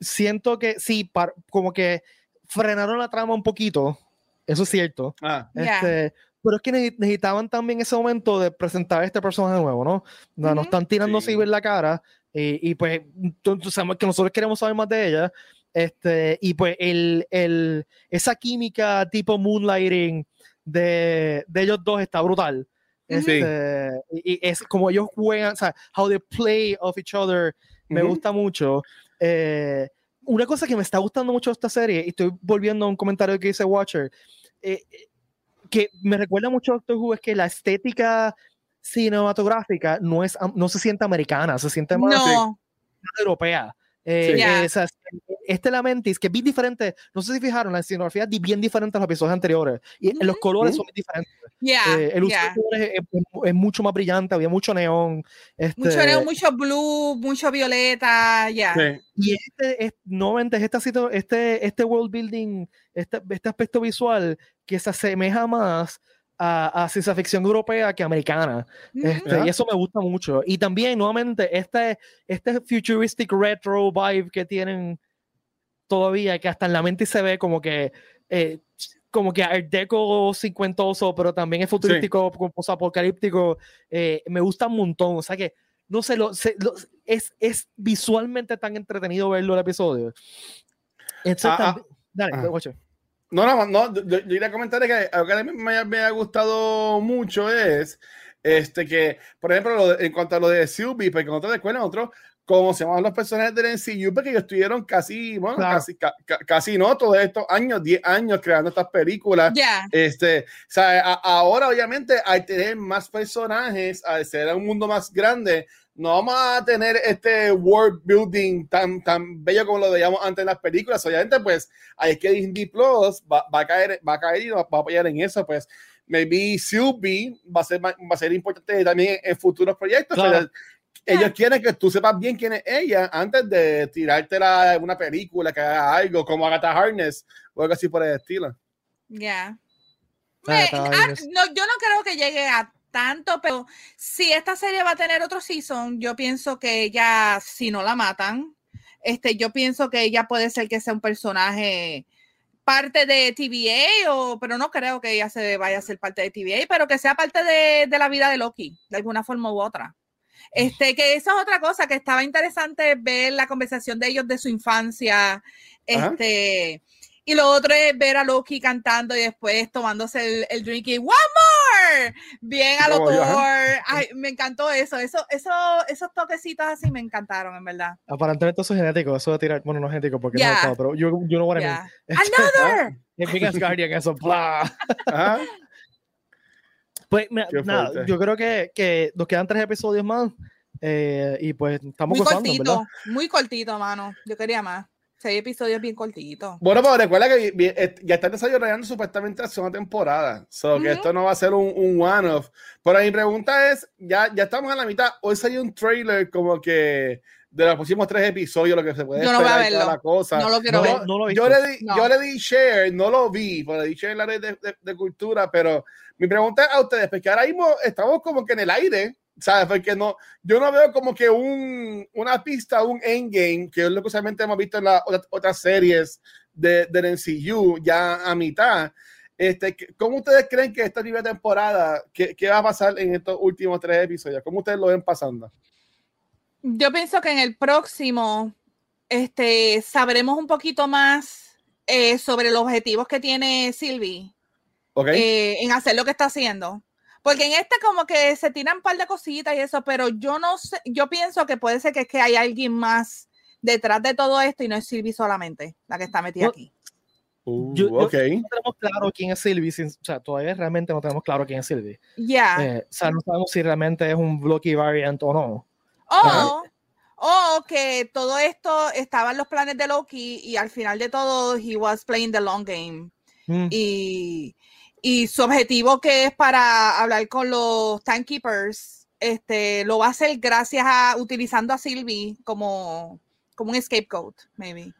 siento que sí, como que frenaron la trama un poquito. Eso es cierto. Ah. Este, Pero es que necesitaban también ese momento de presentar a este personaje nuevo, ¿no? No, Nos están tirando sí. en la cara. Y, y pues sabemos que nosotros queremos saber más de ella. Este, y pues el, el, esa química tipo moonlighting de, de ellos dos está brutal. Este, y, es como ellos juegan, o sea, how they play of each other, me uh -huh. gusta mucho. Eh, una cosa que me está gustando mucho de esta serie, y estoy volviendo a un comentario que dice Watcher, eh, que me recuerda mucho a Doctor Who, es que la estética cinematográfica no, es, no se siente americana, se siente más no. europea. Eh, Sí. Yeah. este Lamentis, que es bien diferente, no sé si fijaron, la escenografía es bien diferente a los episodios anteriores. Y Ujú. los colores Ujú. son muy diferentes. Yeah, Eh, el uso yeah. de colores es, es- es mucho más brillante, había mucho neón. Este, Mucho neón, mucho blue, mucho violeta, ya. Sí. Y este, es, nuevamente, es esta situ- este, este world building, este, este aspecto visual que se asemeja más a, a ciencia ficción europea que americana. Este, y eso me gusta mucho. Y también, nuevamente, este, este futuristic retro vibe que tienen todavía, que hasta en la mente se ve como que, eh, como que Art Deco cincuentoso, pero también es futurístico, sí. apocalíptico. eh, me gusta un montón. O sea que, no sé, lo, se- lo- es, es visualmente tan entretenido verlo el episodio. Entonces, Ah, ah, también- dale, ah. No, no, no, yo, yo iría a comentar que algo que a mí me, me ha gustado mucho es este que, por ejemplo, lo de- en cuanto a lo de Sylvie, porque no te recuerdas otro, cómo se llaman los personajes del NCU, porque ellos estuvieron casi, bueno, Claro. casi, ca- ca- casi no, todos estos años, 10 años creando estas películas. Ya. Este, o sea, a- ahora obviamente al tener más personajes, al ser un mundo más grande, no vamos a tener este world building tan, tan bello como lo veíamos antes en las películas. Obviamente, pues, ahí es que Disney Plus va, va a caer, va a caer y va, va a apoyar en eso, pues. Maybe Sylvie va a ser, va a ser importante también en futuros proyectos. Claro. pero ellos quieren que tú sepas bien quién es ella antes de tirártela en una película, que haga algo, como Agatha Harness o algo así por el estilo. Ya. Ah, ah, eso. no, yo no creo que llegue a tanto, pero si esta serie va a tener otro season, yo pienso que ella, si no la matan, este, yo pienso que ella puede ser que sea un personaje parte de TVA, o, pero no creo que ella se vaya a ser parte de TVA, pero que sea parte de, de la vida de Loki, de alguna forma u otra. Este, que esa es otra cosa que estaba interesante ver la conversación de ellos de su infancia. Ajá. Este, y lo otro es ver a Loki cantando y después tomándose el, el drink y ¡One more! Bien a lo. Ay, me encantó eso. eso, eso esos toquecitos así me encantaron, en verdad. Aparentemente eso es genético, eso de tirar, bueno, no es genético porque Ya. no estado, pero yo, yo no voy a Ya. Es Another. Big Asgardian, eso, bla. Ajá. Pues mira, nada, yo creo que, que nos quedan tres episodios más eh, y pues estamos Muy gozando, ¿verdad? cortito, muy cortito, mano. Yo quería más. Seis episodios bien cortitos. Bueno, pero recuerda que eh, ya están desarrollando supuestamente la segunda temporada. So que Ujú. esto no va a ser un, un one-off. Pero mi pregunta es: ya, ya estamos a la mitad. Hoy salió un trailer como que de los próximos tres episodios, lo que se puede Yo no voy a esperar y toda verlo. la cosa. No lo quiero No, ver. no lo yo, le di, No. yo le di share, no lo vi, pero le di share en la red de, de- de cultura, pero mi pregunta es a ustedes, porque ahora mismo estamos como que en el aire, ¿sabes? Porque no, yo no veo como que un, una pista, un endgame, que es lo que usualmente hemos visto en las otras, otras series de, del MCU, ya a mitad. Este, ¿Cómo ustedes creen que esta primera temporada, qué, qué va a pasar en estos últimos tres episodios? ¿Cómo ustedes lo ven pasando? Yo pienso que en el próximo este, sabremos un poquito más eh, sobre los objetivos que tiene Sylvie eh, en hacer lo que está haciendo. Porque en este como que se tiran un par de cositas y eso, pero yo no sé, yo pienso que puede ser que, es que hay alguien más detrás de todo esto y no es Sylvie solamente la que está metida aquí. Uh, yo, no tenemos claro quién es Sylvie, o sea, todavía realmente no tenemos claro quién es Sylvie. Ya. Eh, o sea, no sabemos si realmente es un blocky variant o no. Oh, oh, que todo esto estaba en los planes de Loki y al final de todo, he was playing the long game. Mm. Y, y su objetivo que es para hablar con los timekeepers, este, lo va a hacer gracias a utilizando a Sylvie como, como un scapegoat, maybe.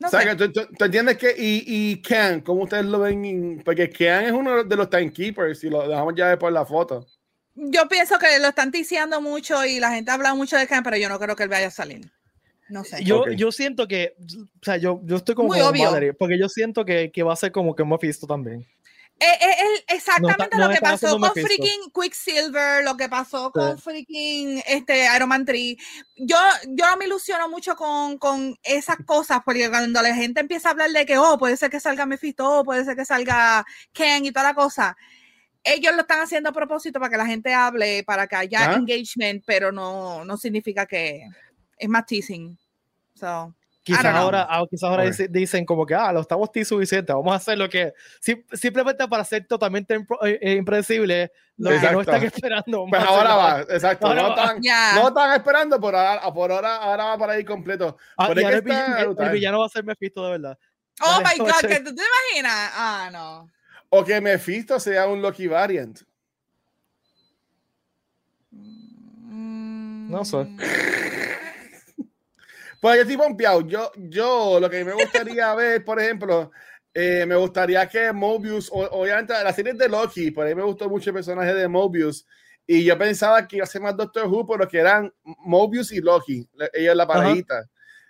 No o sea, que tú, entiendes que y, y Ken, ¿cómo ustedes lo ven? Porque Ken es uno de los timekeepers y lo dejamos ya por la foto. Yo pienso que lo están ticiando mucho y la gente habla mucho de Ken, pero yo no creo que él vaya a salir. No sé. Yo, yo siento que, o sea, yo, yo estoy como Muy obvio. porque yo siento que, que va a ser como que hemos visto también. Es, eh, es, eh, es exactamente no, no lo que pasó con freaking Quicksilver, lo que pasó con sí. freaking este, Iron Man 3. Yo, yo me ilusiono mucho con, con, esas cosas, porque cuando la gente empieza a hablar de que, oh, puede ser que salga Mephisto, oh, puede ser que salga Ken y toda la cosa, ellos lo están haciendo a propósito para que la gente hable, para que haya ¿Ah? engagement, pero no, no significa que es más teasing. So. Quizás ahora, ah, quizás ahora dicen, dicen, como que, ah, lo estamos suficiente, vamos a hacer lo que, simplemente para ser totalmente eh, eh, impredecible, lo exacto. que no están esperando. Pues ahora va, exacto, ahora no, Están, yeah. no están esperando, por ahora, por ahora, ahora va para ir completo. Ah, por el, está, el, el, villano va a ser Mephisto de verdad. Oh my God, ¿tú te imaginas? Ah, no. O que Mephisto sea un Loki variant. No sé. Pues yo estoy pompeado. Yo, yo lo que me gustaría ver, por ejemplo, eh, me gustaría que Mobius, obviamente la serie de Loki, por ahí me gustó mucho el personaje de Mobius. Y yo pensaba que iba a ser más Doctor Who, pero que eran Mobius y Loki, ellos la parejita.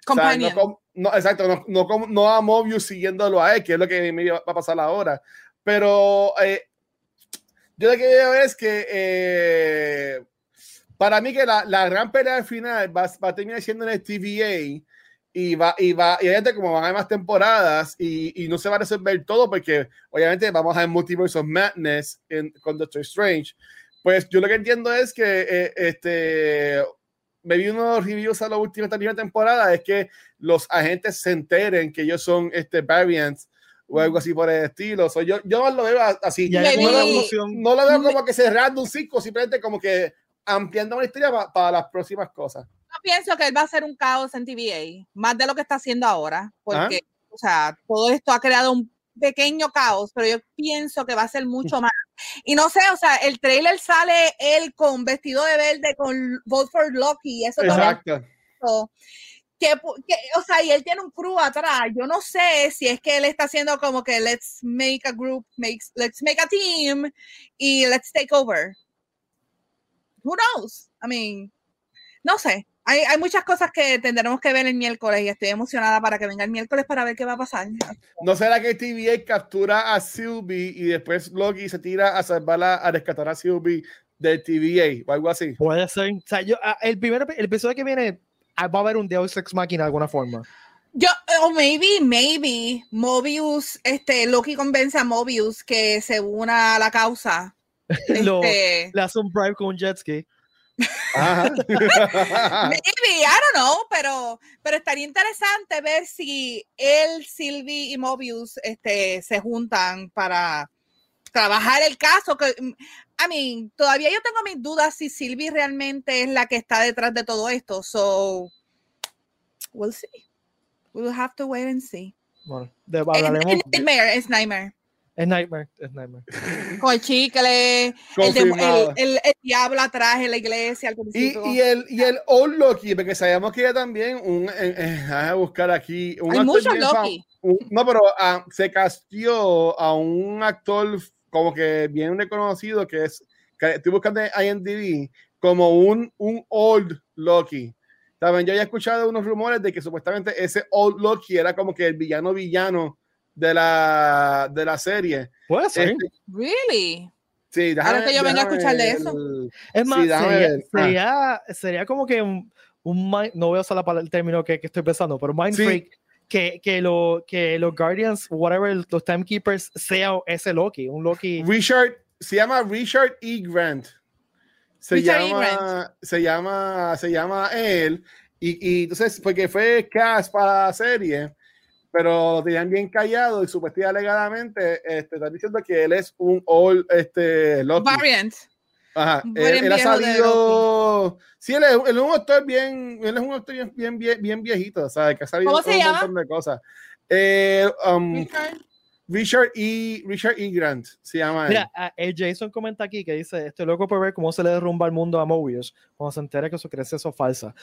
Uh -huh. o sea, no, no, exacto, no, no, no, a Mobius siguiéndolo a él, que es lo que me va a pasar ahora. Pero eh, yo lo que veo es que eh, para mí que la, la gran pelea al final va, va, a terminar siendo en el TVA y va y va y obviamente como van a haber más temporadas y, y, no se va a resolver todo porque obviamente vamos a ver Multiverse of Madness en, con Doctor Strange pues yo lo que entiendo es que eh, este me vi unos reviews a la última, primera temporada es que los agentes se enteren que ellos son este variants o algo así por el estilo. So, yo, yo lo veo así. No, no, lo veo como que cerrando un ciclo, simplemente como que ampliando una historia para, para las próximas cosas. Yo pienso que él va a ser un caos en TVA, más de lo que está haciendo ahora, porque, ¿Ah? o sea, todo esto ha creado un pequeño caos, pero yo pienso que va a ser mucho más. Y no sé, o sea, el trailer sale él con vestido de verde, con Vote for Loki, eso Exacto. Todo que, que, o sea, y él tiene un crew atrás. Yo no sé si es que él está haciendo como que let's make a group, makes, let's make a team y let's take over. Who knows? I mean, no sé. Hay, hay, muchas cosas que tendremos que ver el miércoles y estoy emocionada para que venga el miércoles para ver qué va a pasar. ¿No será que TVA captura a Sylvie y después Loki se tira a salvarla, a rescatar a Sylvie del TVA o algo así? Puede ser. O sea, yo, ah, el primer el episodio que viene va a haber un Deus Ex Machina de alguna forma. Yo, o oh, maybe, maybe, Mobius, este, Loki convence a Mobius que se una a la causa. Lo, este... Le hace un bribe con un jet ski. maybe, I don't know, pero, pero estaría interesante ver si él, Sylvie y Mobius este, se juntan para trabajar el caso. Que, I mean, todavía yo tengo mis dudas si Sylvie realmente es la que está detrás de todo esto. So, we'll see. We'll have to wait and see. Bueno, de, hablaremos. Es, es Nightmare, es Nightmare. Es Nightmare, es Nightmare. Con el chicle, el, el, el, el, diablo atrás en la iglesia. Al y, y, el, y el Old Loki, porque sabemos que ya también, un, eh, eh, a buscar aquí. Un Hay muchos Loki. Un, no, pero uh, se castió a un actor como que bien reconocido, que es, que estoy buscando en IMDb, como un, un Old Loki. También yo había escuchado unos rumores de que supuestamente ese Old Loki era como que el villano villano de la, de la serie. Puede ser. Este, really? Sí, déjame, Ahora que yo venga a escuchar de eso. Es más, sí, sería, sería, sería, como que un, un no voy a usar la, el término que, que estoy pensando, pero Mind sí. Freak que, que, lo, que los Guardians, whatever, los Timekeepers, sea ese Loki, un Loki. Richard, se llama Richard E. Grant. Se Richard llama, e. Grant. se llama, se llama él. Y, y entonces, porque fue cast para la serie, pero lo tenían bien callado y supuestamente alegadamente este, están diciendo que él es un all este, Loki. Variant. Ajá, él, ha salido. Sí, él es, un actor bien, él es un actor bien, bien, bien, viejito, ¿sabes? Que ha salido ¿Cómo se un llama? montón de cosas. Eh, um, Richard E. Richard E. Grant se llama. Mira, el Jason comenta aquí que dice: Estoy loco por ver cómo se le derrumba el mundo a Mobius cuando se entera que su creencia es falsa.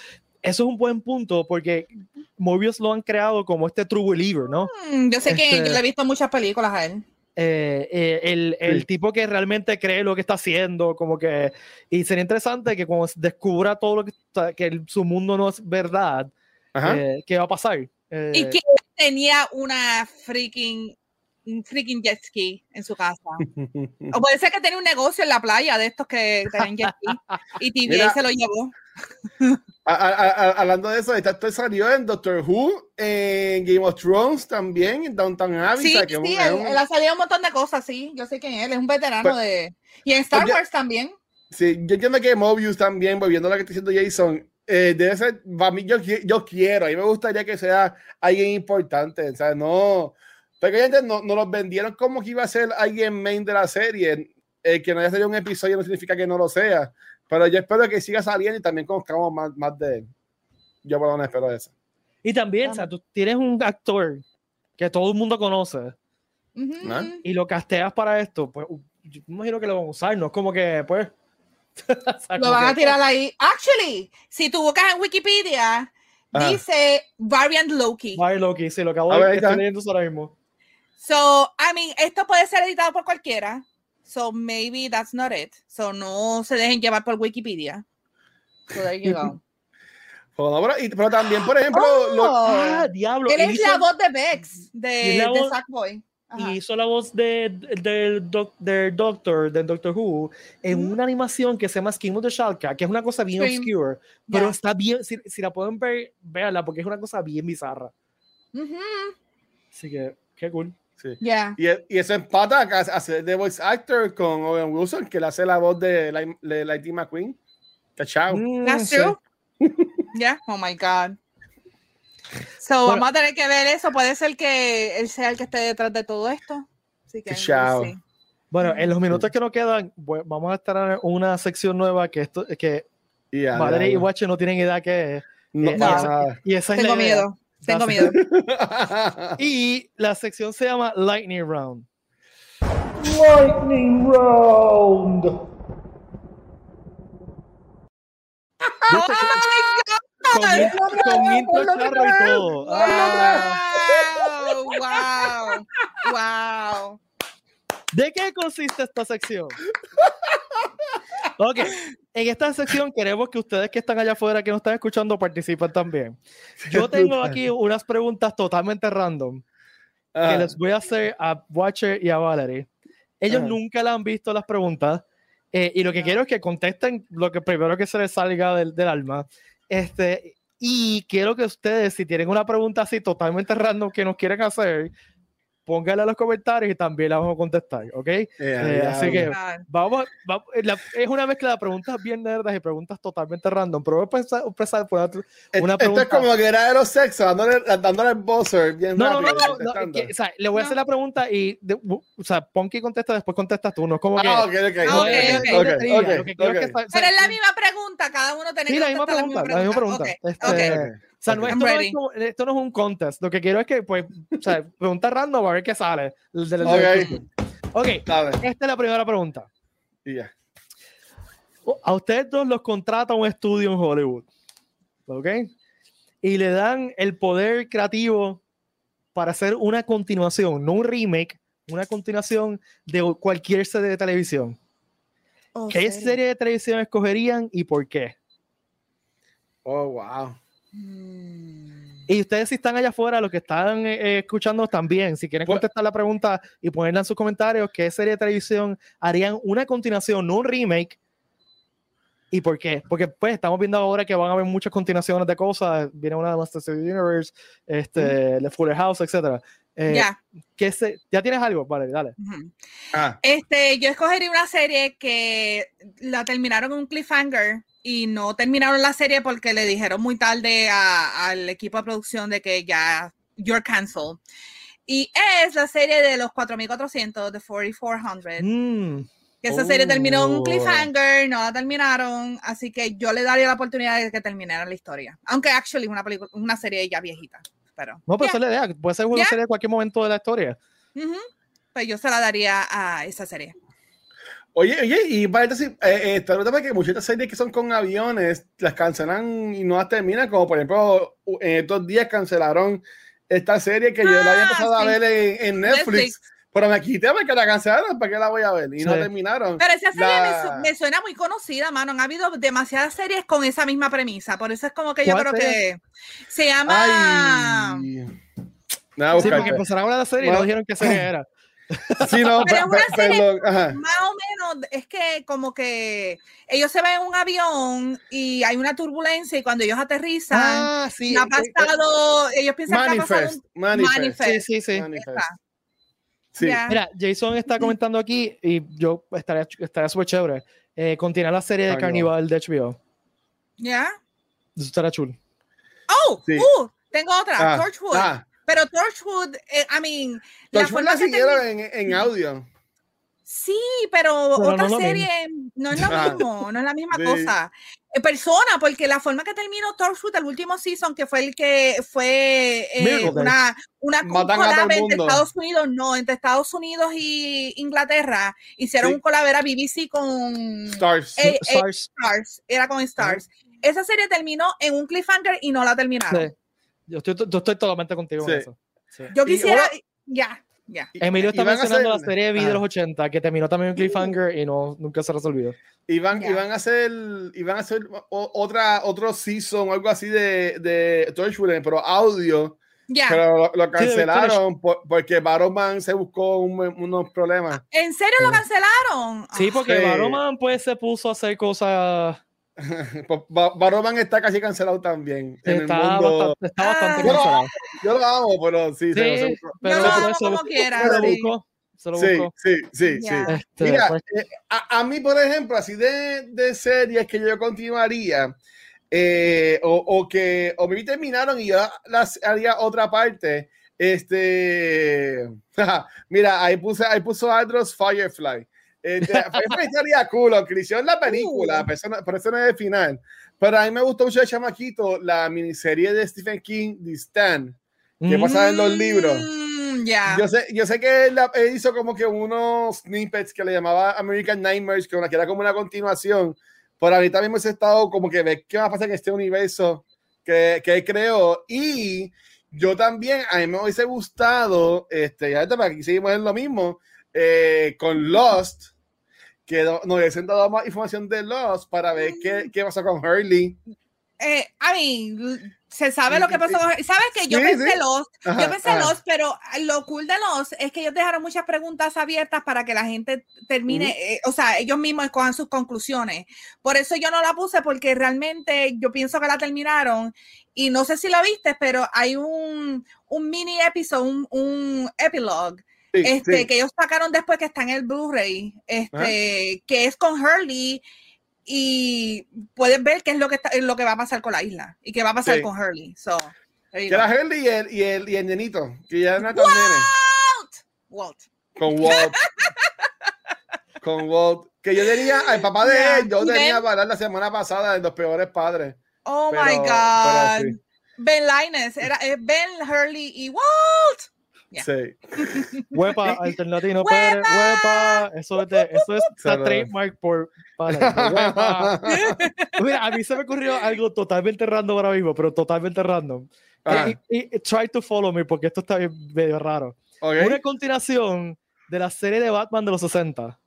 Eso es un buen punto porque Mobius lo han creado como este true believer, ¿no? Mm, yo sé que Este- yo le he visto muchas películas a él. Eh, eh, el, el Sí. tipo que realmente cree lo que está haciendo, como que. Y sería interesante que cuando descubra todo lo que, está- que el- su mundo no es verdad, eh, ¿qué va a pasar? Eh, Y que tenía una freaking, un freaking jet ski en su casa. O puede ser que tenía un negocio en la playa de estos que tenían jet ski. Y TVA se lo llevó. A- a- a- hablando de eso, actor salió en Doctor Who, en Game of Thrones también, en Downton Abbey. Sí, que sí, él, un- él ha salido un montón de cosas, sí. Yo sé quién es él, es un veterano Pues- de... Y en Star pues ya- Wars también. Sí, yo entiendo que Mobius también, volviendo a lo que está diciendo Jason, eh, debe ser, para mí, yo, yo quiero, a mí me gustaría que sea alguien importante, o sea, no, porque no, no los vendieron como que iba a ser alguien main de la serie, eh, que no haya salido un episodio no significa que no lo sea, pero yo espero que siga saliendo y también conozcamos más, más de él. Yo por lo menos espero eso. Y también, o sea, tú tienes un actor que todo el mundo conoce Ujú. ¿Ah? y lo casteas para esto, pues yo me imagino que lo van a usar, no es como que, pues. Lo van a tirar ahí. Actually, si tú buscas en Wikipedia, Ajá. dice Variant Loki. Vaya Loki, sí, lo acabo A de ver, ahí estoy está. leyendo ahora mismo. So, I mean, esto puede ser editado por cualquiera. So, maybe that's not it. So, no se dejen llevar por Wikipedia. So, there you go. Pero, también, por ejemplo, lo- Oh. Ah, diablo. Él es hizo- la voz de Vex, Y de, de voz- Sackboy. Ajá. y hizo la voz de, del doc- del Doctor, del Doctor Who, en Ujú. una animación que se llama Skin of the Shalka, que es una cosa bien Scream. obscure, pero Ya. está bien, si, si la pueden ver, véanla, porque es una cosa bien bizarra. Ujú, Así que, qué cool. Sí. yeah. Y, y eso empata a hacer de voice actor con Owen Wilson, que le hace la voz de, Light- de Lightning McQueen. Cachao. Mm, That's sí. true. Yeah. Oh my God. So, Bueno. vamos a tener que ver eso. Puede ser que él sea el que esté detrás de todo esto. Así que, Chao. see. Bueno, en los minutos que nos quedan, vamos a estar en una sección nueva que esto que Y ya, Madre ya, y ya. Watcher no tienen idea qué es. No, Eh, para esa- nada. Y esa es Tengo la idea. miedo. Tengo miedo. Y la sección se llama Lightning Round. Lightning round. ¿Viste? Con, Ay, con, con intro charro y todo. Wow, wow, wow. ¿De qué consiste esta sección? Ok, en esta sección queremos que ustedes que están allá afuera, que nos están escuchando, participen también. Yo tengo aquí unas preguntas totalmente random que Ah, les voy a hacer a Watcher y a Valerie. Ellos Ajá. nunca le han visto las preguntas eh, y lo que quiero es que contesten lo que primero que se les salga del, del alma. Este, y quiero que ustedes, si tienen una pregunta así totalmente random que nos quieren hacer, pónganla en los comentarios y también la vamos a contestar, ¿ok? eh, eh, ya, así ya. que-. Vamos, vamos- la- es una mezcla de preguntas bien nerdas y preguntas totalmente random, pero voy a empezar, empezar por una, una Esto pregunta. es como que era de los sexos, dándole, dándole el buzzer bien No, no, no, rápido, no, no, contestando. que- o sea, le voy a hacer No. la pregunta y, de- o sea, Ponky contesta, después contestas tú, no es como que... Ah, ok, ok. Ah, no ok, ok. no Ok, que que Pero es la misma pregunta, cada uno tiene Sí, que la misma pregunta, la misma pregunta. Ok, Este, ok. Sea, no, esto, no es como- esto no es un contest. Lo que quiero es que, pues, o sea, pregunta random a ver qué sale. del- Ok. esta es la primera pregunta. Y ya. A ustedes dos los contrata un estudio en Hollywood. ¿Ok? Y le dan el poder creativo para hacer una continuación, no un remake, una continuación de cualquier serie de televisión. Oh, ¿Qué serio. serie de televisión escogerían y por qué? Oh, wow. Mm. Y ustedes si están allá afuera, los que están eh, eh, escuchando también, si quieren Pues- contestar la pregunta y ponerla en sus comentarios, ¿qué serie de televisión harían una continuación, no un remake? ¿Y por qué? Porque pues estamos viendo ahora que van a haber muchas continuaciones de cosas, viene una de Masters Universe, este, The Fuller House, etc. Ya. se, ¿Ya tienes algo? Vale, dale. ujú. Ah, Este, yo escogería una serie que la terminaron en un cliffhanger y no terminaron la serie porque le dijeron muy tarde a- al equipo de producción de que ya You're Cancelled. Y es la serie de los 4400, de 4400. Mm. Que esa serie terminó en un oh. cliffhanger, no la terminaron, así que yo le daría la oportunidad de que terminara la historia. Aunque actually una película, una serie ya viejita. Pero, no, pero eso es la idea, puede ser una serie de cualquier momento de la historia. Pues yo se la daría a esa serie. Oye, oye, y para decir, eh, eh, que muchas series que son con aviones las cancelan y no las terminan, como por ejemplo, en estos días cancelaron esta serie que yo la había ah, empezado a ver en, Netflix, Pero me quité porque la cancelaron, ¿para qué la voy a ver? Y no terminaron. Pero esa serie me, suena muy conocida, mano. Ha habido demasiadas series con esa misma premisa. Por eso es como que yo creo que se llama. sí, porque empezaron a hablar de la serie y no dijeron qué serie era. Sí, no, pero más o menos es que como que ellos se ven en un avión y hay una turbulencia y cuando ellos aterrizan, ah, ha eh, eh, pasado, ellos piensan que ha pasado un manifest. Sí, sí, sí. sí. Mira, Jason está comentando aquí y yo estaría, estaría súper chévere. Eh, continuar la serie de Carnival de HBO. ¿Ya? Eso estará chulo. Oh, uh, tengo otra, ah, Torchwood. Ah. Pero Torchwood, eh, I mean, Torchwood la, siguieron en, en, audio. Sí, pero, otra serie no es lo mismo, no es la misma cosa. Eh, persona, porque la forma que terminó Torchwood, el último season, que fue el que fue eh, una, una collab entre Estados Unidos, no, entre Estados Unidos y Inglaterra, hicieron un collab, era BBC con Stars. Stars. era con Stars. Esa serie terminó en un cliffhanger y no la terminaron. Yo estoy, yo estoy totalmente contigo en eso. Yo quisiera, ya, ya. Emilio está mencionando la serie de, de los 80 que terminó también en cliffhanger y no, nunca se resolvió. Iban, iban a hacer, iban a hacer otra, otro season o algo así de, de Torchwood, pero audio. Pero lo, cancelaron porque Baroman se buscó unos problemas. ¿En serio lo cancelaron? Sí, porque Baroman pues se puso a hacer cosas pues, Baroman está casi cancelado también. está, bastante, cancelado. Yo lo amo, pero sí, se, pero lo amo como quiera. Sí, sí, sí, sí. Este, Mira, pues eh, a, a, mí, por ejemplo, así de, de series que yo continuaría, eh, o, o, que o me terminaron y yo las haría otra parte. Este, mira, ahí puse, ahí puso Andros Firefly. Este, fue historia culo, creció en la película, uh. por, eso no, es el final. Pero a mí me gustó mucho de chamaquito la miniserie de Stephen King, The Stand, que pasaba en los mm, libros. Yo, sé, yo sé que él, hizo como que unos snippets que le llamaba American Nightmares, que, era como una continuación. Pero ahorita mismo he estado como que ver qué va a pasar en este universo que, que él creó. Y yo también, a mí me hubiese gustado, este, ya para aquí seguimos en lo mismo, eh, con Lost que nos hubiesen dado más información de Lost para ver qué, qué pasó con Hurley. Eh, a mí, se sabe lo que pasó con Sabes que yo pensé Lost, yo pensé Lost, pero lo cool de Lost es que ellos dejaron muchas preguntas abiertas para que la gente termine, eh, o sea, ellos mismos escojan sus conclusiones. Por eso yo no la puse, porque realmente yo pienso que la terminaron. Y no sé si la viste, pero hay un, un mini episodio, un, un epilogue este, que ellos sacaron después que está en el Blu-ray, este, que es con Hurley y pueden ver qué es lo que está, lo que va a pasar con la isla y qué va a pasar con Hurley. So, que era Hurley y el, y el, y el nenito, que ya no Walt. Walt. Con Walt. con Walt. Que yo tenía, el papá de él, yo tenía para la semana pasada de los peores padres. Oh my God. Ben Linus, era Ben Hurley y Walt. Sí. Huepa, alternativo Pérez, huepa. Eso es, de, eso es trademark por. Para, Mira, a mí se me ocurrió algo totalmente random ahora mismo, pero totalmente random. Ah. Y, try to follow me porque esto está medio raro. Una continuación de la serie de Batman de los 60.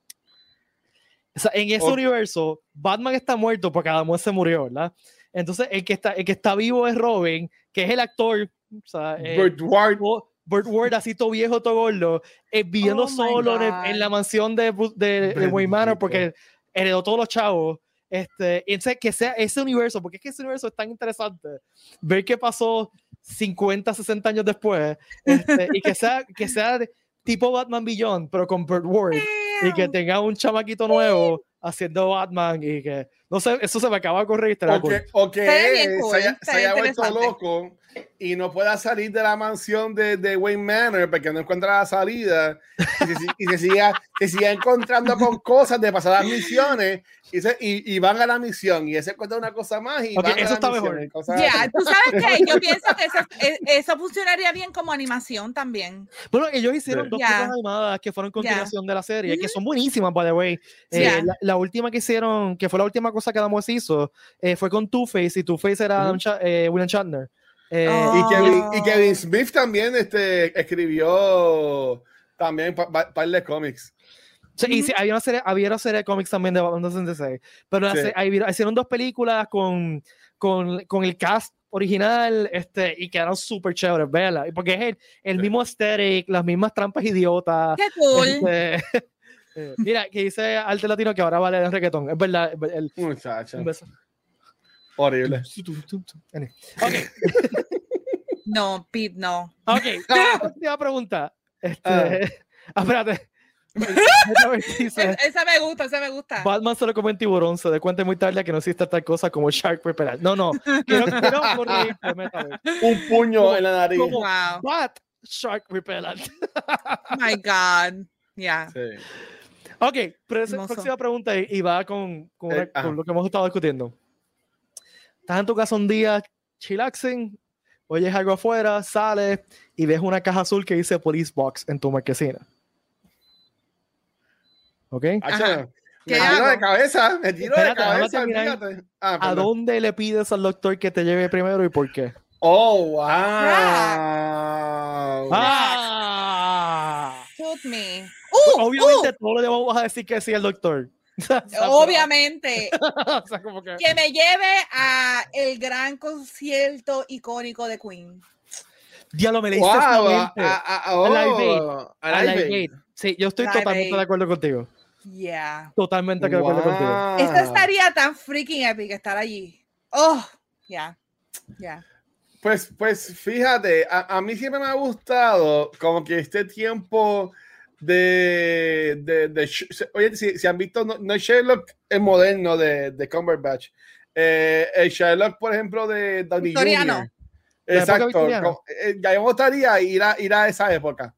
O sea, en ese universo, Batman está muerto porque Adam se murió, ¿verdad? Entonces, el que está, el que está vivo es Robin, que es el actor. O sea, eh, Burt Ward, así todo viejo, todo gordo, eh, viviendo oh solo en, la mansión de, de, de Wayne Manor porque heredó todos los chavos. Este, que sea ese universo, porque es que ese universo es tan interesante. Ver qué pasó 50, 60 años después este, y que sea, que sea tipo Batman Beyond, pero con Burt Ward y que tenga un chamaquito nuevo haciendo Batman y que no sé, eso se me acaba de correr. O que, o que se haya, vuelto loco y no pueda salir de la mansión de, de Wayne Manor porque no encuentra la salida y se, y siga, encontrando con cosas de pasadas misiones y, se, y, y, van a la misión y ese encuentra una cosa más y okay, eso está mejor. Ya, tú sabes que yo pienso que eso, e, eso, funcionaría bien como animación también. Bueno, ellos hicieron dos yeah. animadas que fueron continuación de la serie, que son buenísimas, by the way. Eh, la, la, última que hicieron, que fue la última cosa que Adamo hizo, eh, fue con Two-Face y Two-Face era eh, William Shatner. Eh, y, Kevin, y, Kevin, Smith también este, escribió también un par de cómics. Sí, y sí, había una serie, había una serie de cómics también de Batman 66. Pero sí. hicieron dos películas con, con, con, el cast original este, y quedaron súper chéveres, véala. Porque es el, el sí. mismo aesthetic, las mismas trampas idiotas. ¡Qué cool! Este, eh, mira, que dice Arte Latino que ahora vale el reggaetón. Es verdad. El, Muchacho. Horrible. Okay. No, Pete, no. Ok, última pregunta. Este, uh. espérate. esa me gusta, esa me gusta. Batman solo come en tiburón, se da cuenta muy tarde que no existe tal cosa como Shark Repellent. No, no. Quiero, quiero corregir, Un puño como, en la nariz. Como wow. Bat Shark Repellent. oh my God. Yeah. Sí. Ok, pero próxima pregunta y va con, con, eh, con lo que hemos estado discutiendo. Estás en tu casa un día chillaxing, oyes algo afuera, sales y ves una caja azul que dice Police Box en tu marquesina. ¿Ok? Ajá. Me tiro de cabeza, me tiro Espérate, de cabeza. Ah, ¿A dónde le pides al doctor que te lleve primero y por qué? Oh, wow. Ah. Shoot me. Uh, Obviamente uh. todo lo demás vas a decir que sí al doctor. Obviamente. o sea, como que... que... me lleve a el gran concierto icónico de Queen. Diablo, me leíste wow, a, a, oh, a, Live a Live Aid. Sí, yo estoy Live totalmente Aid. de acuerdo contigo. Yeah. Totalmente de acuerdo contigo. Esto estaría tan freaking epic estar allí. Oh, ya. Yeah. Ya. Yeah. Pues, pues fíjate, a, a, mí siempre me ha gustado como que este tiempo de, de, de oye, si, si, han visto, no, no es Sherlock el moderno de, de Cumberbatch, eh, el Sherlock, por ejemplo, de Downey Jr. Exacto. Eh, ya me gustaría ir a, ir a esa época.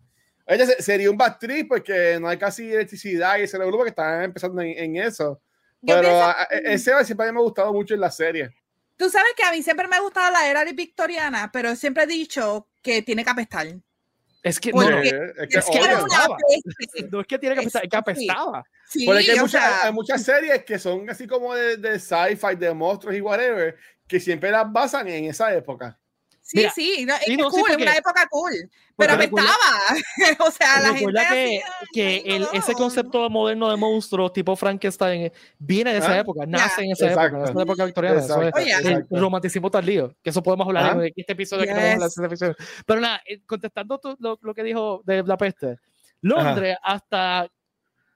Oye, sería un bad trip porque no hay casi electricidad y ese grupo que está empezando en, en eso. Yo Pero pienso... a, ese siempre me ha gustado mucho en la serie. Tú sabes que a mí siempre me ha gustado la era victoriana, pero siempre he dicho que tiene que apestar. Es que, no, es que, es que no es que tiene que apestar, es que apestaba. Sí, Porque hay, muchas, sea, hay muchas series que son así como de, de sci-fi, de monstruos y whatever, que siempre las basan en esa época. Sí, Mira, sí, no, es sí, no, cool, sí, una época cool, pero apestaba. o sea, la gente que, que el, ese concepto moderno de monstruos tipo Frankenstein viene de esa ah, época, nace yeah. en esa exacto. época, en esa época victoriana. Eso es, el romanticismo tardío, que eso podemos hablar ah. en este episodio yes. que tenemos en la ficción. Pero nada, eh, contestando tú, lo, lo, que dijo de la peste, Londres Ajá. hasta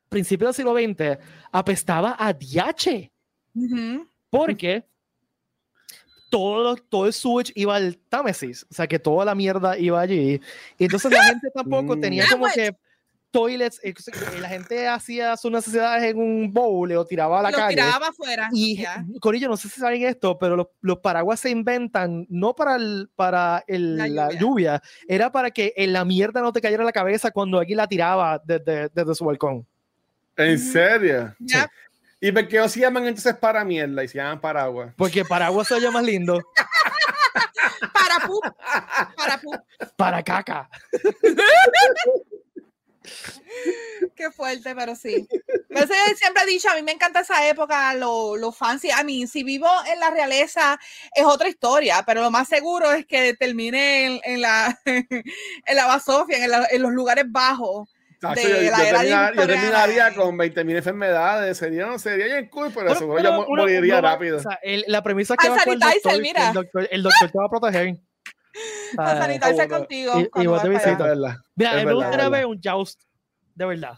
principios del siglo XX apestaba a DH. Uh -huh. Porque todo, todo el switch iba al Támesis, o sea que toda la mierda iba allí. Y entonces la gente tampoco tenía como que toilets, eh, la gente hacía sus necesidades en un bowl o tiraba a la lo calle. tiraba afuera. Y yeah. Corillo, no sé si saben esto, pero los, los paraguas se inventan no para, el, para el, la, lluvia. la, lluvia. era para que en la mierda no te cayera la cabeza cuando alguien la tiraba desde, desde su balcón. ¿En serio? Yeah. Sí. ¿Y por qué no se llaman entonces para mierda y se llaman paraguas? Porque paraguas se oye más lindo. para pu. Para pu. Para caca. Qué fuerte, pero sí. Pero siempre he dicho, a mí me encanta esa época, lo, lo fancy. A mí, si vivo en la realeza, es otra historia, pero lo más seguro es que termine en, en la, en la basofia, en, la, en los lugares bajos de yo, yo, terminar, yo, terminaría con 20.000 enfermedades. Sería, no sería bien cool, pero, pero seguro yo uno, moriría uno, rápido. O sea, el, la premisa es que va con el doctor, mira. El, doctor, el doctor te va a proteger. A sanitarse contigo. Y, y vos te visitas. Mira, me gustaría ver un Joust, de verdad.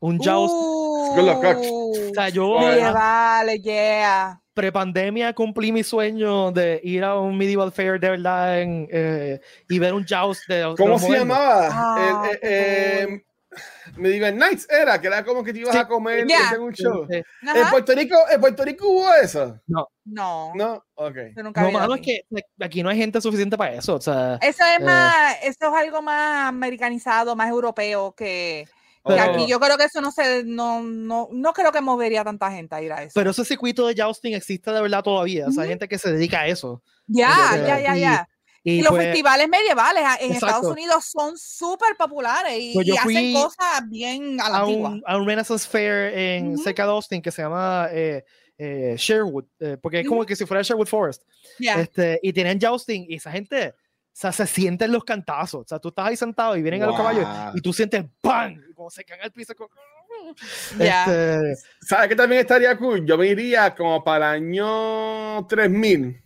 Un Joust. Uh, Good luck, o sea, yo. Yeah, vale, yeah. Prepandemia cumplí mi sueño de ir a un medieval fair de verdad en, eh, y ver un Joust de. ¿Cómo de se llamaba? Ah, el, eh, eh, Medieval Nights era, que era como que te ibas a comer en un show. ¿En Puerto, Rico, ¿En Puerto Rico hubo eso? No. No. No, ok. No, malo es que aquí no hay gente suficiente para eso. O sea, eso es eh, más, eso es algo más americanizado, más europeo que. aquí yo creo que eso no se, no, no, no creo que movería tanta gente a ir a eso. Pero ese circuito de jousting existe de verdad todavía. O sea, hay gente que se dedica a eso. Ya, ya, ya, ya. Y, los pues festivales medievales en Estados Unidos son súper populares y, pues hacen cosas bien a la a un, a un Renaissance Fair en cerca de Austin que se llama eh, eh, Sherwood, eh, porque es como que si fuera Sherwood Forest. Este, y tienen jousting y esa gente o sea, se sienten los cantazos. O sea, tú estás ahí sentado y vienen a los caballos y tú sientes ¡pam! Como se caen al piso. Este, ¿Sabes qué también estaría cool? Yo me iría como para el año 3000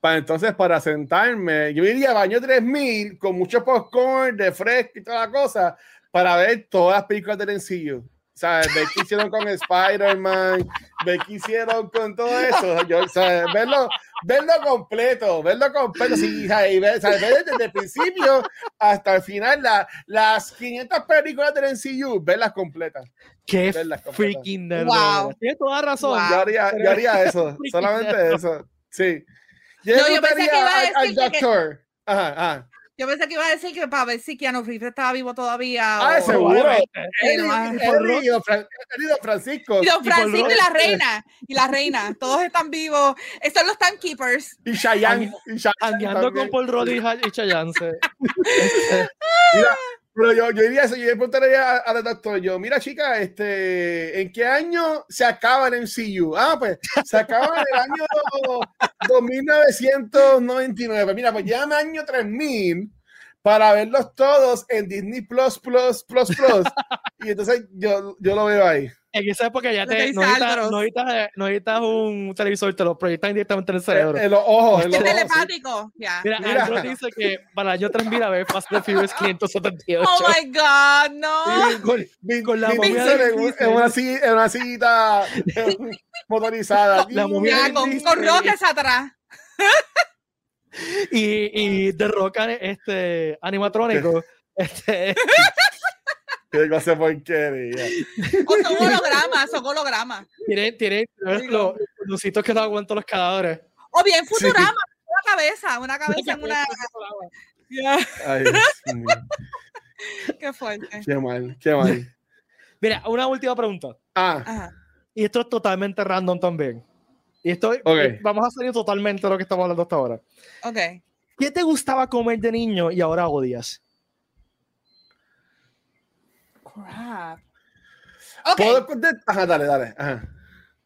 para entonces, para sentarme, yo iría a baño 3000 con mucho popcorn, de fresco y toda la cosa, para ver todas las películas del MCU. ¿Sabes? Ver qué hicieron con Spider-Man, ver qué hicieron con todo eso. Yo, ¿sabes? Verlo, verlo completo, verlo completo. Sí, y ver, ¿sabes? ver desde el principio hasta el final la, las 500 películas del MCU, verlas completas. Qué freaking nerd. Wow. Tienes toda razón. Yo, haría, yo haría eso, solamente eso. Sí. Yo, no, yo pensé que iba a decir al, doctor. Ajá, ajá. Yo pensé que iba a decir que para ver si Keanu Reeves estaba vivo todavía. Ah, seguro. Él y Don Francisco. Y Don Francisco y, la reina. Y la reina. Todos están vivos. Estos son los timekeepers. Y Chayanne. Andando con Paul Rudd y Chayanne. Mira, pero yo, yo diría eso, yo le preguntaría al doctor, yo, mira chica, este, ¿en qué año se acaba el MCU? Ah, pues se acaba en el año 2999. Mira, pues llame año 3000 para verlos todos en Disney Plus, Plus, Plus, Plus. y entonces yo, yo lo veo ahí. En esa época ya te, no, necesitas, no, necesitas, un televisor, te lo proyectan directamente en el cerebro. En, los ojos. Es telepático. Ya. Mira, Mira. dice que para yo 3000 a ver Fast and Furious 578. Oh my God, no. con, con, la momia en, una silla, en una sillita motorizada. La momia con, con roques atrás. y, y de roca este animatrónico. Este, Qué cosa porquería. O son hologramas, son hologramas. Tienen, tienen los, los que no aguantan los cadáveres. O bien Futurama, una cabeza, una cabeza en una. Ay, qué fuerte. Qué mal, qué mal. Mira, una última pregunta. Ah. Y esto es totalmente random también. Y esto, vamos a salir totalmente de lo que estamos hablando hasta ahora. Ok. ¿Qué te gustaba comer de niño y ahora odias? Ajá, dale, dale.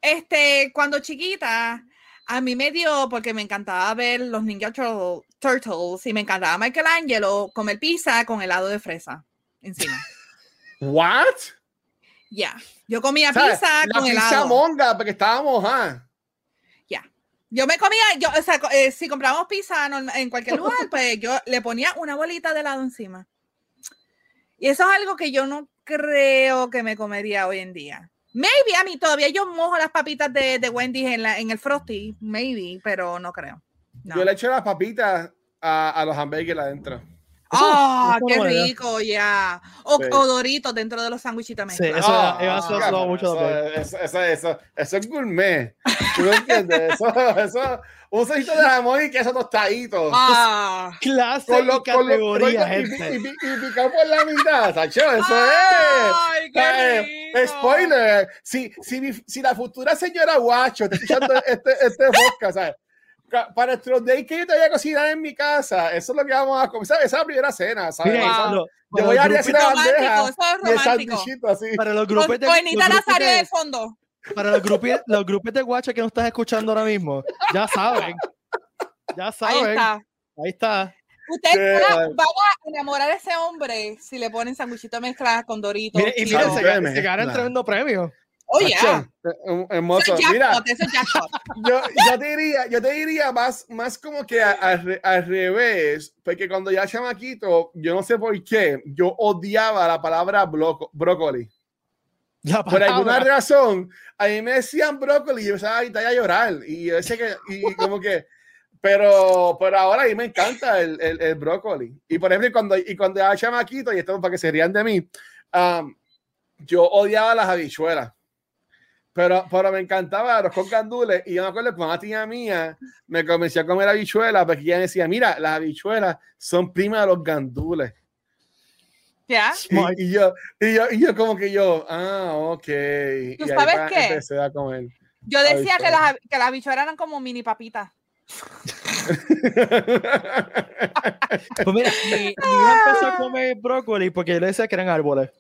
Este, cuando chiquita, a mí me dio, porque me encantaba ver los Ninja Turtles y me encantaba Michelangelo comer pizza con helado de fresa encima. ¿What? Ya. Yo comía pizza con helado. pizza monga, porque estábamos, ah. Ya. Yo me comía, yo, o sea, eh, si comprábamos pizza en cualquier lugar, pues yo le ponía una bolita de helado encima. Y eso es algo que yo no creo que me comería hoy en día. Maybe a mí todavía yo mojo las papitas de, de Wendy's en, la, en el Frosty, maybe, pero no creo. Yo le echo las papitas a, a los hamburgues adentro. ¡Ah, qué rico! Ya. O, Doritos dentro de los sándwichitos Sí, eso, oh, eso, eso, mucho eso, eso, eso, eso, es gourmet. ¿Tú no entiendes? Eso, eso, un sojito de jamón y queso tostadito. Ah, clase con lo, categoría, con lo, y, y, y, picado por la mitad, Sacho, eso Ay, es. Qué eh, spoiler. Si, si, si la futura señora Guacho está escuchando este, este podcast, ¿sabes? para nuestro day que yo te voy a cocinar en mi casa, eso es lo que vamos a comer. Esa es la primera cena, ¿sabes? Mira, yo voy a hacer la bandeja y el así. Para los grupos de, Bonita Nazario de, de fondo. Para los grupos, los grupos de guacha que nos estás escuchando ahora mismo, ya saben. Ya saben. Ahí está. Ahí está. Ustedes van, a enamorar a ese hombre si le ponen sandwichito mezclado con doritos. Mire, y mira, se, se gana el tremendo premio. Oye, oh, hermoso. Mira, yo, yo, te diría, yo te diría más, más como que al, al revés, porque cuando ya chamaquito, yo no sé por qué, yo odiaba la palabra brócoli. Por alguna razón, a mí me decían brócoli y yo estaba a llorar. Y yo decía que, y como que, Pero, pero ahora a mí me encanta el, el, el brócoli. Y por ejemplo, cuando, y cuando era chamaquito, y esto para que se rían de mí, um, yo odiaba las habichuelas. Pero, pero me encantaba los con gandules. Y yo me acuerdo que una tía mía me convenció a comer habichuelas porque ella decía: Mira, las habichuelas son primas de los gandules. ¿Ya? Y, y, yo, y, yo, y yo, como que yo, ah, ok. ¿Tú sabes qué? Empecé a comer. Yo decía que las, que las habichuelas eran como mini papitas. pues mira, mi, mi hija empezó a comer brócoli porque yo le decía que eran árboles.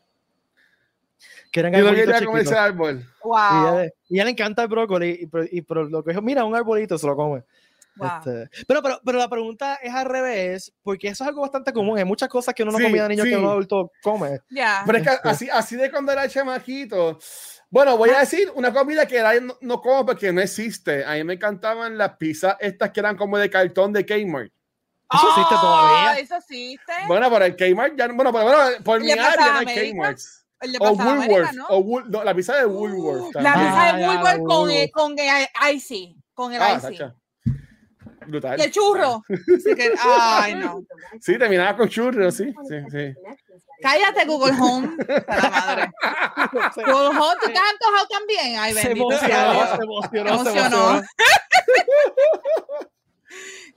Que eran yo quería comer ese árbol. Wow. Y a ella le encanta el brócoli, y, y, pero lo que dijo, mira, un arbolito se lo come. Wow. Este, pero, pero, pero la pregunta es al revés, porque eso es algo bastante común. Hay muchas cosas que uno no Sí, comía de niño sí. que un adulto come. Ya. Pero es que Este. así, así de cuando era chamaquito. Bueno, voy a decir una comida que ahora no, no como porque no existe. A mí me encantaban las pizzas estas que eran como de cartón de Kmart. Eso existe Oh, todavía. Eso existe. Bueno, por el Kmart, ya, bueno, por, bueno, por ¿Y mi área no hay América? Kmart. El de O Woolworth. ¿no? O Wool- no, la pizza de Woolworth. La también. pizza Ah, de ya, Woolworth con, Woolworth. eh, con icy. Con el Ah, icy. Brutal. Y el churro. Así que, ay, no. Sí, terminaba con churros, sí. sí, sí. Cállate, Google Home. A la madre. Google Home, ¿tú te has antojado también? Ay, Se bendito sea emocionó, Dios. se emocionó, se Emocionó. emocionó.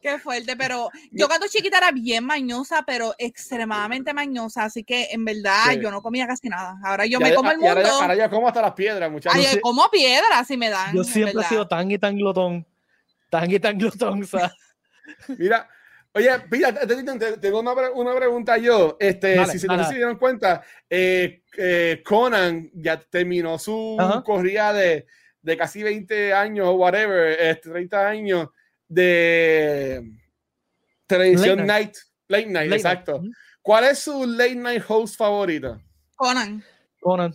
Qué fuerte, pero yo cuando chiquita era bien mañosa, pero extremadamente mañosa, así que en verdad Sí. yo no comía casi nada. Ahora yo Y me ahora- como el ahora, mundo. ahora ya como hasta las piedras, muchachos. Ay, Yo sí- como piedra si me dan. Yo siempre he sido tan y tan glotón. Tan y tan glotón, o sea. Mira, oye, mira, te- te- te- tengo una, pre- una pregunta yo. Este, Dale, si se dieron cuenta, eh, eh, Conan ya terminó su Ajá. corrida de, de casi 20 años o whatever, este, 30 años de televisión Late night. Late night, Late exacto. night. ¿Cuál es su late night host favorito? Conan. Conan.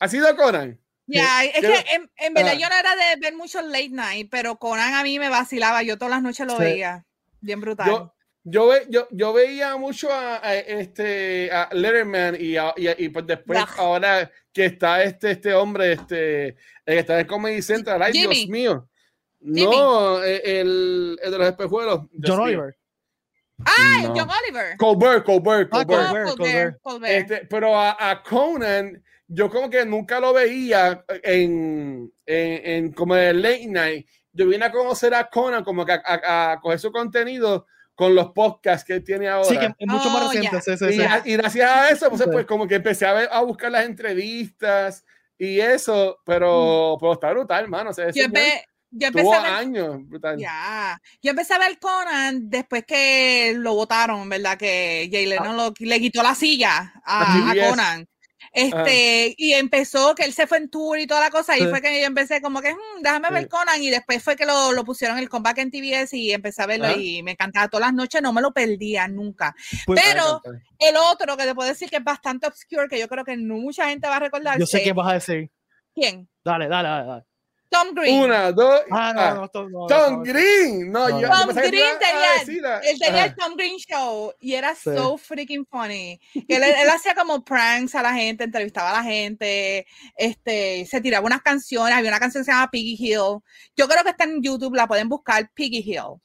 ¿Ha sido Conan? Ya, es Yo- que en, en verdad yo no era de ver muchos late night, pero Conan a mí me vacilaba, yo todas las noches lo Sí. veía. Bien brutal. Yo, yo, ve- yo, yo veía mucho a, a este a Letterman y, a- y, a- y pues después Ugh. ahora que está este, este hombre, este, el que está en Comedy Central, ay Jimmy. Dios mío. Jimmy. No, eh, el, el de los espejuelos. John. Oliver. Ay, No. John Oliver. Colbert, Colbert, Ah, Colbert. Ah, Colbert, Colbert, Colbert. Este, pero a, a Conan, yo como que nunca lo veía en, en, en como el late night. Yo vine a conocer a Conan como que a, a- a coger su contenido con los podcasts que él tiene ahora. Sí, que es mucho más Oh, reciente. ya. sí, sí, Y, sí. Ya. y gracias a eso, pues, pues como que empecé a, ver, a buscar las entrevistas y eso, pero, pero está brutal, hermano. O sea, Yo, empe- yo empecé a ver años, brutal. Ya, yo empecé a ver Conan después que lo votaron, ¿verdad? Que Jay Leno lo- le quitó la silla a, a. Conan. Este, y empezó que él se fue en tour y toda la cosa, y Sí. fue que yo empecé como que, "Hmm, déjame ver Sí. Conan, y después fue que lo, lo pusieron el comeback en TBS y empecé a verlo Ajá. y me encantaba todas las noches, no me lo perdía nunca. Pues, pero-. El otro que te puedo decir que es bastante obscure, que yo creo que no mucha gente va a recordar. yo sé qué vas a decir. ¿Quién? Dale, dale, dale. dale. Tom Green. Una, dos, Ah, no, ah, no, esto no, Tom no, Green. No, No, yo, Tom Green tenía- decir a- Él tenía el Ajá. Tom Green Show y era Sí. so freaking funny. Que él, él hacía como pranks a la gente, entrevistaba a la gente, este, se tiraba unas canciones. Había una canción que se llama Piggy Hill. Yo creo que está en YouTube, la pueden buscar, Piggy Hill.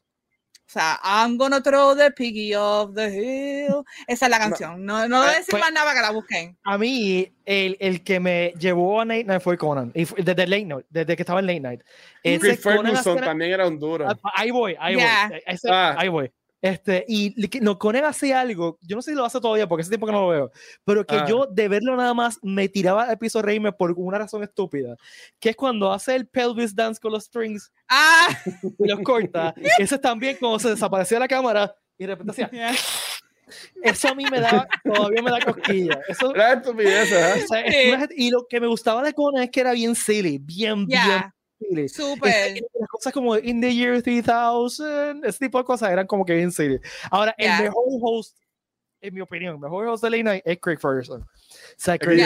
O sea, I'm gonna throw the piggy off the hill. Esa es la canción. No, no a Eh, decir pues- más nada que la busquen. A mí, el, el que me llevó a Late Night fue Conan. Y fue- desde Late Night, desde que estaba en Late Night. Ese Ferguson también era un duro. Ah, Ahí voy, ahí Ya. voy. Ese- Ah. Ahí voy. Este, y no, Conan hacía algo, yo no sé si lo hace todavía porque hace tiempo que no lo veo, pero que Ah. yo de verlo nada más me tiraba el piso a reírme por una razón estúpida, que es cuando hace el pelvis dance con los strings Ah, y los corta, ese también cuando se desaparecía la cámara y de repente hacía, eso a mí me da, todavía me da cosquilla. Eso, Era estupidez, ¿eh? o sea, es una- y lo que me gustaba de Conan es que era bien silly, bien, bien silly. súper. Las cosas como In the Year 3000, ese tipo de cosas eran como que bien serias. Ahora, Ya. el mejor host, en mi opinión, el mejor host de Late Night es Craig Ferguson. Sea, Crazy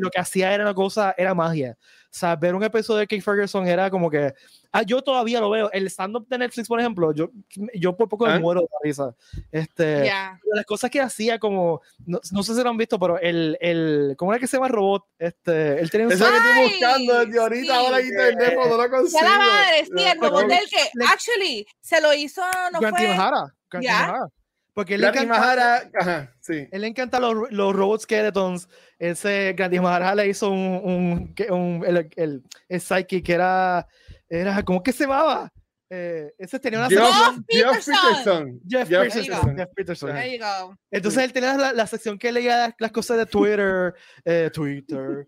lo que hacía era una cosa, era magia. O sea, ver un episodio de King Ferguson era como que. Ah, yo todavía lo veo. El stand-up de Netflix, por ejemplo, yo, yo por poco me ¿Ah? muero de risa. Este, Las cosas que hacía, como. No, no, sé si lo han visto, pero el. el ¿Cómo era que se llama el robot? Este, él tenía un. Eso que estoy buscando desde ahorita, sí. ahora en internet, no lo consigo. Ya la madre, sí, el robot del que. Actually, se lo hizo. No Grant fue. Mahara. Grant porque él le encanta, ajá, sí. él le encanta los, los robots skeletons. Ese Gandhi Mahara le hizo un, un, un el, el, el, psyche que era, era, ¿cómo que se llamaba? Eh, ese tenía una Jeff, Jeff Peterson. Jeff, Jeff Peterson. Jeff Peterson. There you go. Entonces él tenía la, la, sección que leía las cosas de Twitter, eh, Twitter,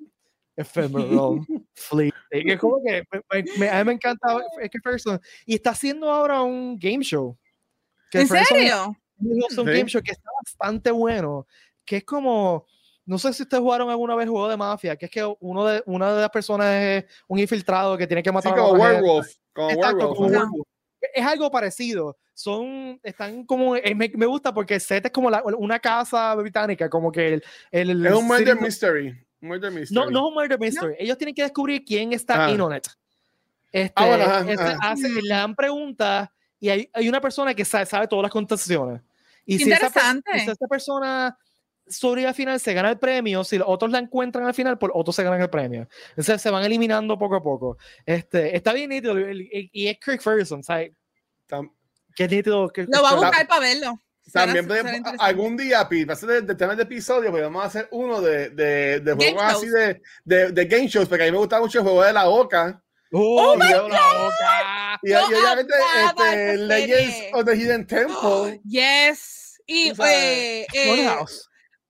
Ephemeral, Fleet. Es como que me, me, a mí me encanta Jeff Peterson. Y está haciendo ahora un game show. ¿En serio? Un game show que está bastante bueno, que es como, no sé si ustedes jugaron alguna vez juego de mafia, que es que uno de, una de las personas es un infiltrado que tiene que matar a como werewolf, como werewolf. Es algo parecido. Son, están como, eh, me, me, gusta porque el set es como la, una casa británica, como que el, el es un murder mystery. Murder mystery. No, no es un murder mystery. Ellos tienen que descubrir quién está ah. in on it. Este, ah, bueno, ajá, este, ajá. Hace, le dan preguntas y hay, hay, una persona que sabe, sabe todas las contestaciones. Y si esa, si esa, persona sobre al final se gana el premio, si los otros la encuentran al final, pues otros se ganan el premio. Entonces se van eliminando poco a poco. Este, está bien nítido y es Kirk Ferguson, ¿sabes? Qué nítido. Que, lo va a buscar para verlo. También podemos, algún día, Pete, va a ser de, temas de episodio, pero vamos a hacer uno de, de, de juegos así de, de, de, game shows, porque a mí me gusta mucho el juego de la boca. Oh, oh my God. la boca. Y, no y obviamente este, Legends of the Hidden Temple. Oh, yes. Y eh, eh,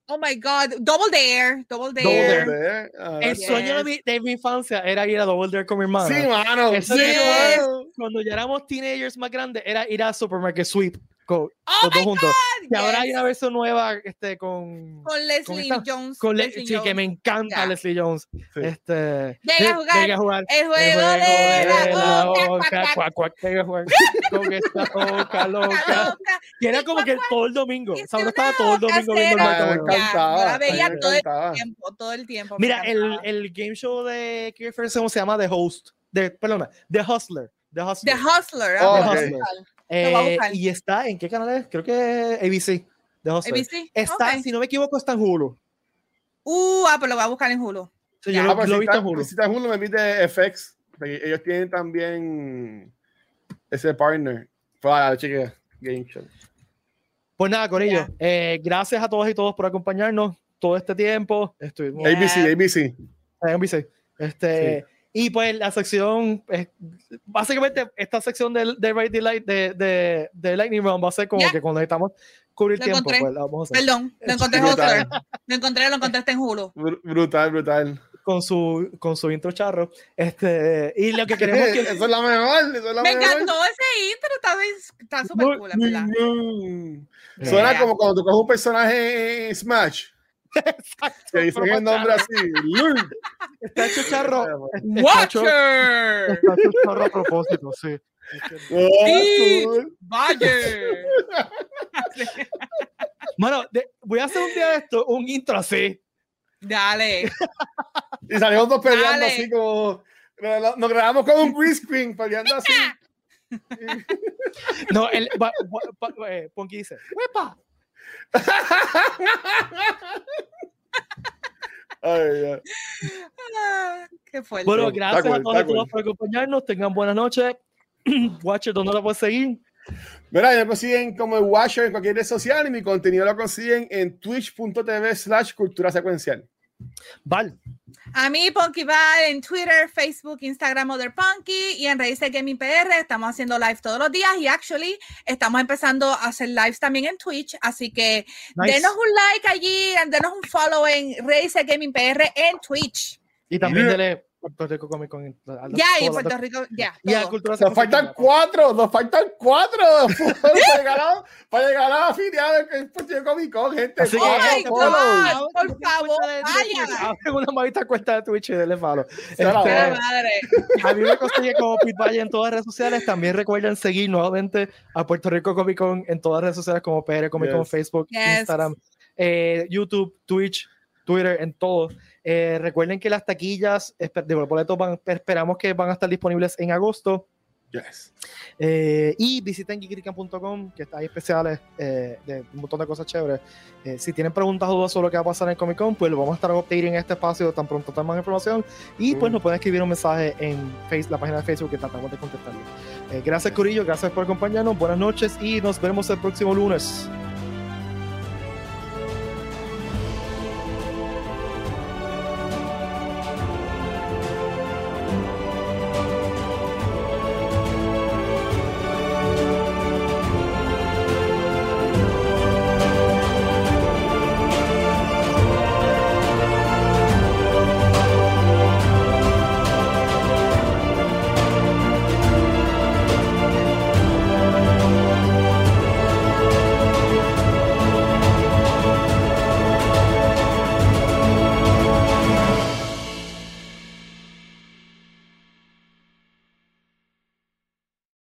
Oh my God, Double Dare, Double Dare. Double Dare. Uh, el yes. sueño de mi, de mi, infancia era ir a Double Dare con mi hermano. Sí, mano. Mano. Cuando ya éramos teenagers más grandes, era ir a Supermarket Sweep oh los dos juntos. God, y yes. ahora hay una versión nueva este, con, con Leslie con Jones. Con Le Leslie sí, Jones. que me encanta yeah. Leslie Jones. Sí. Este, llega, a jugar, llega a jugar el juego, el juego de, la boca. Cuac, cuac, llega a jugar con esta boca loca. Y era como que todo el domingo. O sea, uno estaba todo el domingo viendo el Me encantaba. La veía todo el tiempo, todo el tiempo. Mira, el, el game show de Kier Ferguson se llama The Host. De, perdona, The Hustler. The Hustler. The Hustler. Oh, okay. Hustler. Eh, y está, ¿en qué canal es? Creo que ABC. ABC. Está, okay. si no me equivoco, está en Hulu. Uh, ah, pero lo voy a buscar en Hulu. Sí, yo lo, Ah, pues lo he si visto está, en Hulu. si está en Hulu, me invite FX. Ellos tienen también ese partner para cheque Game Show. Pues nada, con ello. Eh, gracias a todos y todos por acompañarnos todo este tiempo. Estuvimos ABC, ABC. ABC. Este, Sí. Y pues la sección, eh, básicamente esta sección de, de, Right Light, de, de, de Lightning Round va a ser como Ya. que cuando necesitamos cubrir Lo tiempo, pues la vamos a hacer. Perdón, lo encontré Brutal. Lo encontré, lo encontraste en Hulu. Br- Brutal, brutal. Con su, con su intro charro. Este, y lo que queremos es que Eso es la mejor. Eso es la Me mejor. encantó ese intro, está, está súper cool, verdad. Mm. Suena Yeah. como cuando tú coges un personaje en Smash. Exacto, Que dicen el nombre así. Está hecho charro. Watcher. está hecho charro a propósito, sí. Vaya. Bueno, de- voy a hacer un día de esto, un intro así. Dale. Y salimos dos peleando Dale. así como. Nos grabamos como un green screen peleando así. No, el, eh, Ponky dice, ¡Huepa! Ay, ay. Ah, Qué fuerte. Bueno, gracias cool, a todos cool. por acompañarnos. Tengan buenas noches. Watcher, ¿dónde la puedes seguir? Mira, me consiguen como el Watcher en cualquier red social y mi contenido lo consiguen en twitch.tv slash cultura secuencial. Val. A mí, Punky Val, en Twitter, Facebook, Instagram, Other Punky y en Raíces Gaming PR. Estamos haciendo live todos los días y actually estamos empezando a hacer lives también en Twitch. Así que Nice. denos un like allí, denos un follow en Raíces Gaming PR en Twitch. Y también Yeah. dele Puerto Rico Comic Con. Ya, y en Puerto Rico, ya. Y a todo. Cultura Nos faltan cuatro, nos faltan cuatro para llegar a, para llegar a la del Puerto Rico Comic Con, gente. Así Oh my. God, por favor, vayan. Una maldita cuenta de Twitch y denle follow. Este, madre. A mí me consigue como Pete Valle en todas las redes sociales. También recuerden seguir nuevamente a Puerto Rico Comic Con en todas las redes sociales como PR Comic Con, Yes. Facebook, Yes. Instagram, eh, YouTube, Twitch, Twitter, en todo. Eh, recuerden que las taquillas de boletos van, esperamos que van a estar disponibles en agosto. Yes. Eh, y visiten geekrican.com, que está ahí especiales eh, de un montón de cosas chéveres. Eh, si tienen preguntas o dudas sobre lo que va a pasar en Comic Con, pues lo vamos a estar updating en este espacio tan pronto tengan más información. Y pues nos pueden escribir un mensaje en face, la página de Facebook que tratamos de contestarle. gracias, Corillo, gracias por acompañarnos. Buenas noches y nos vemos el próximo lunes.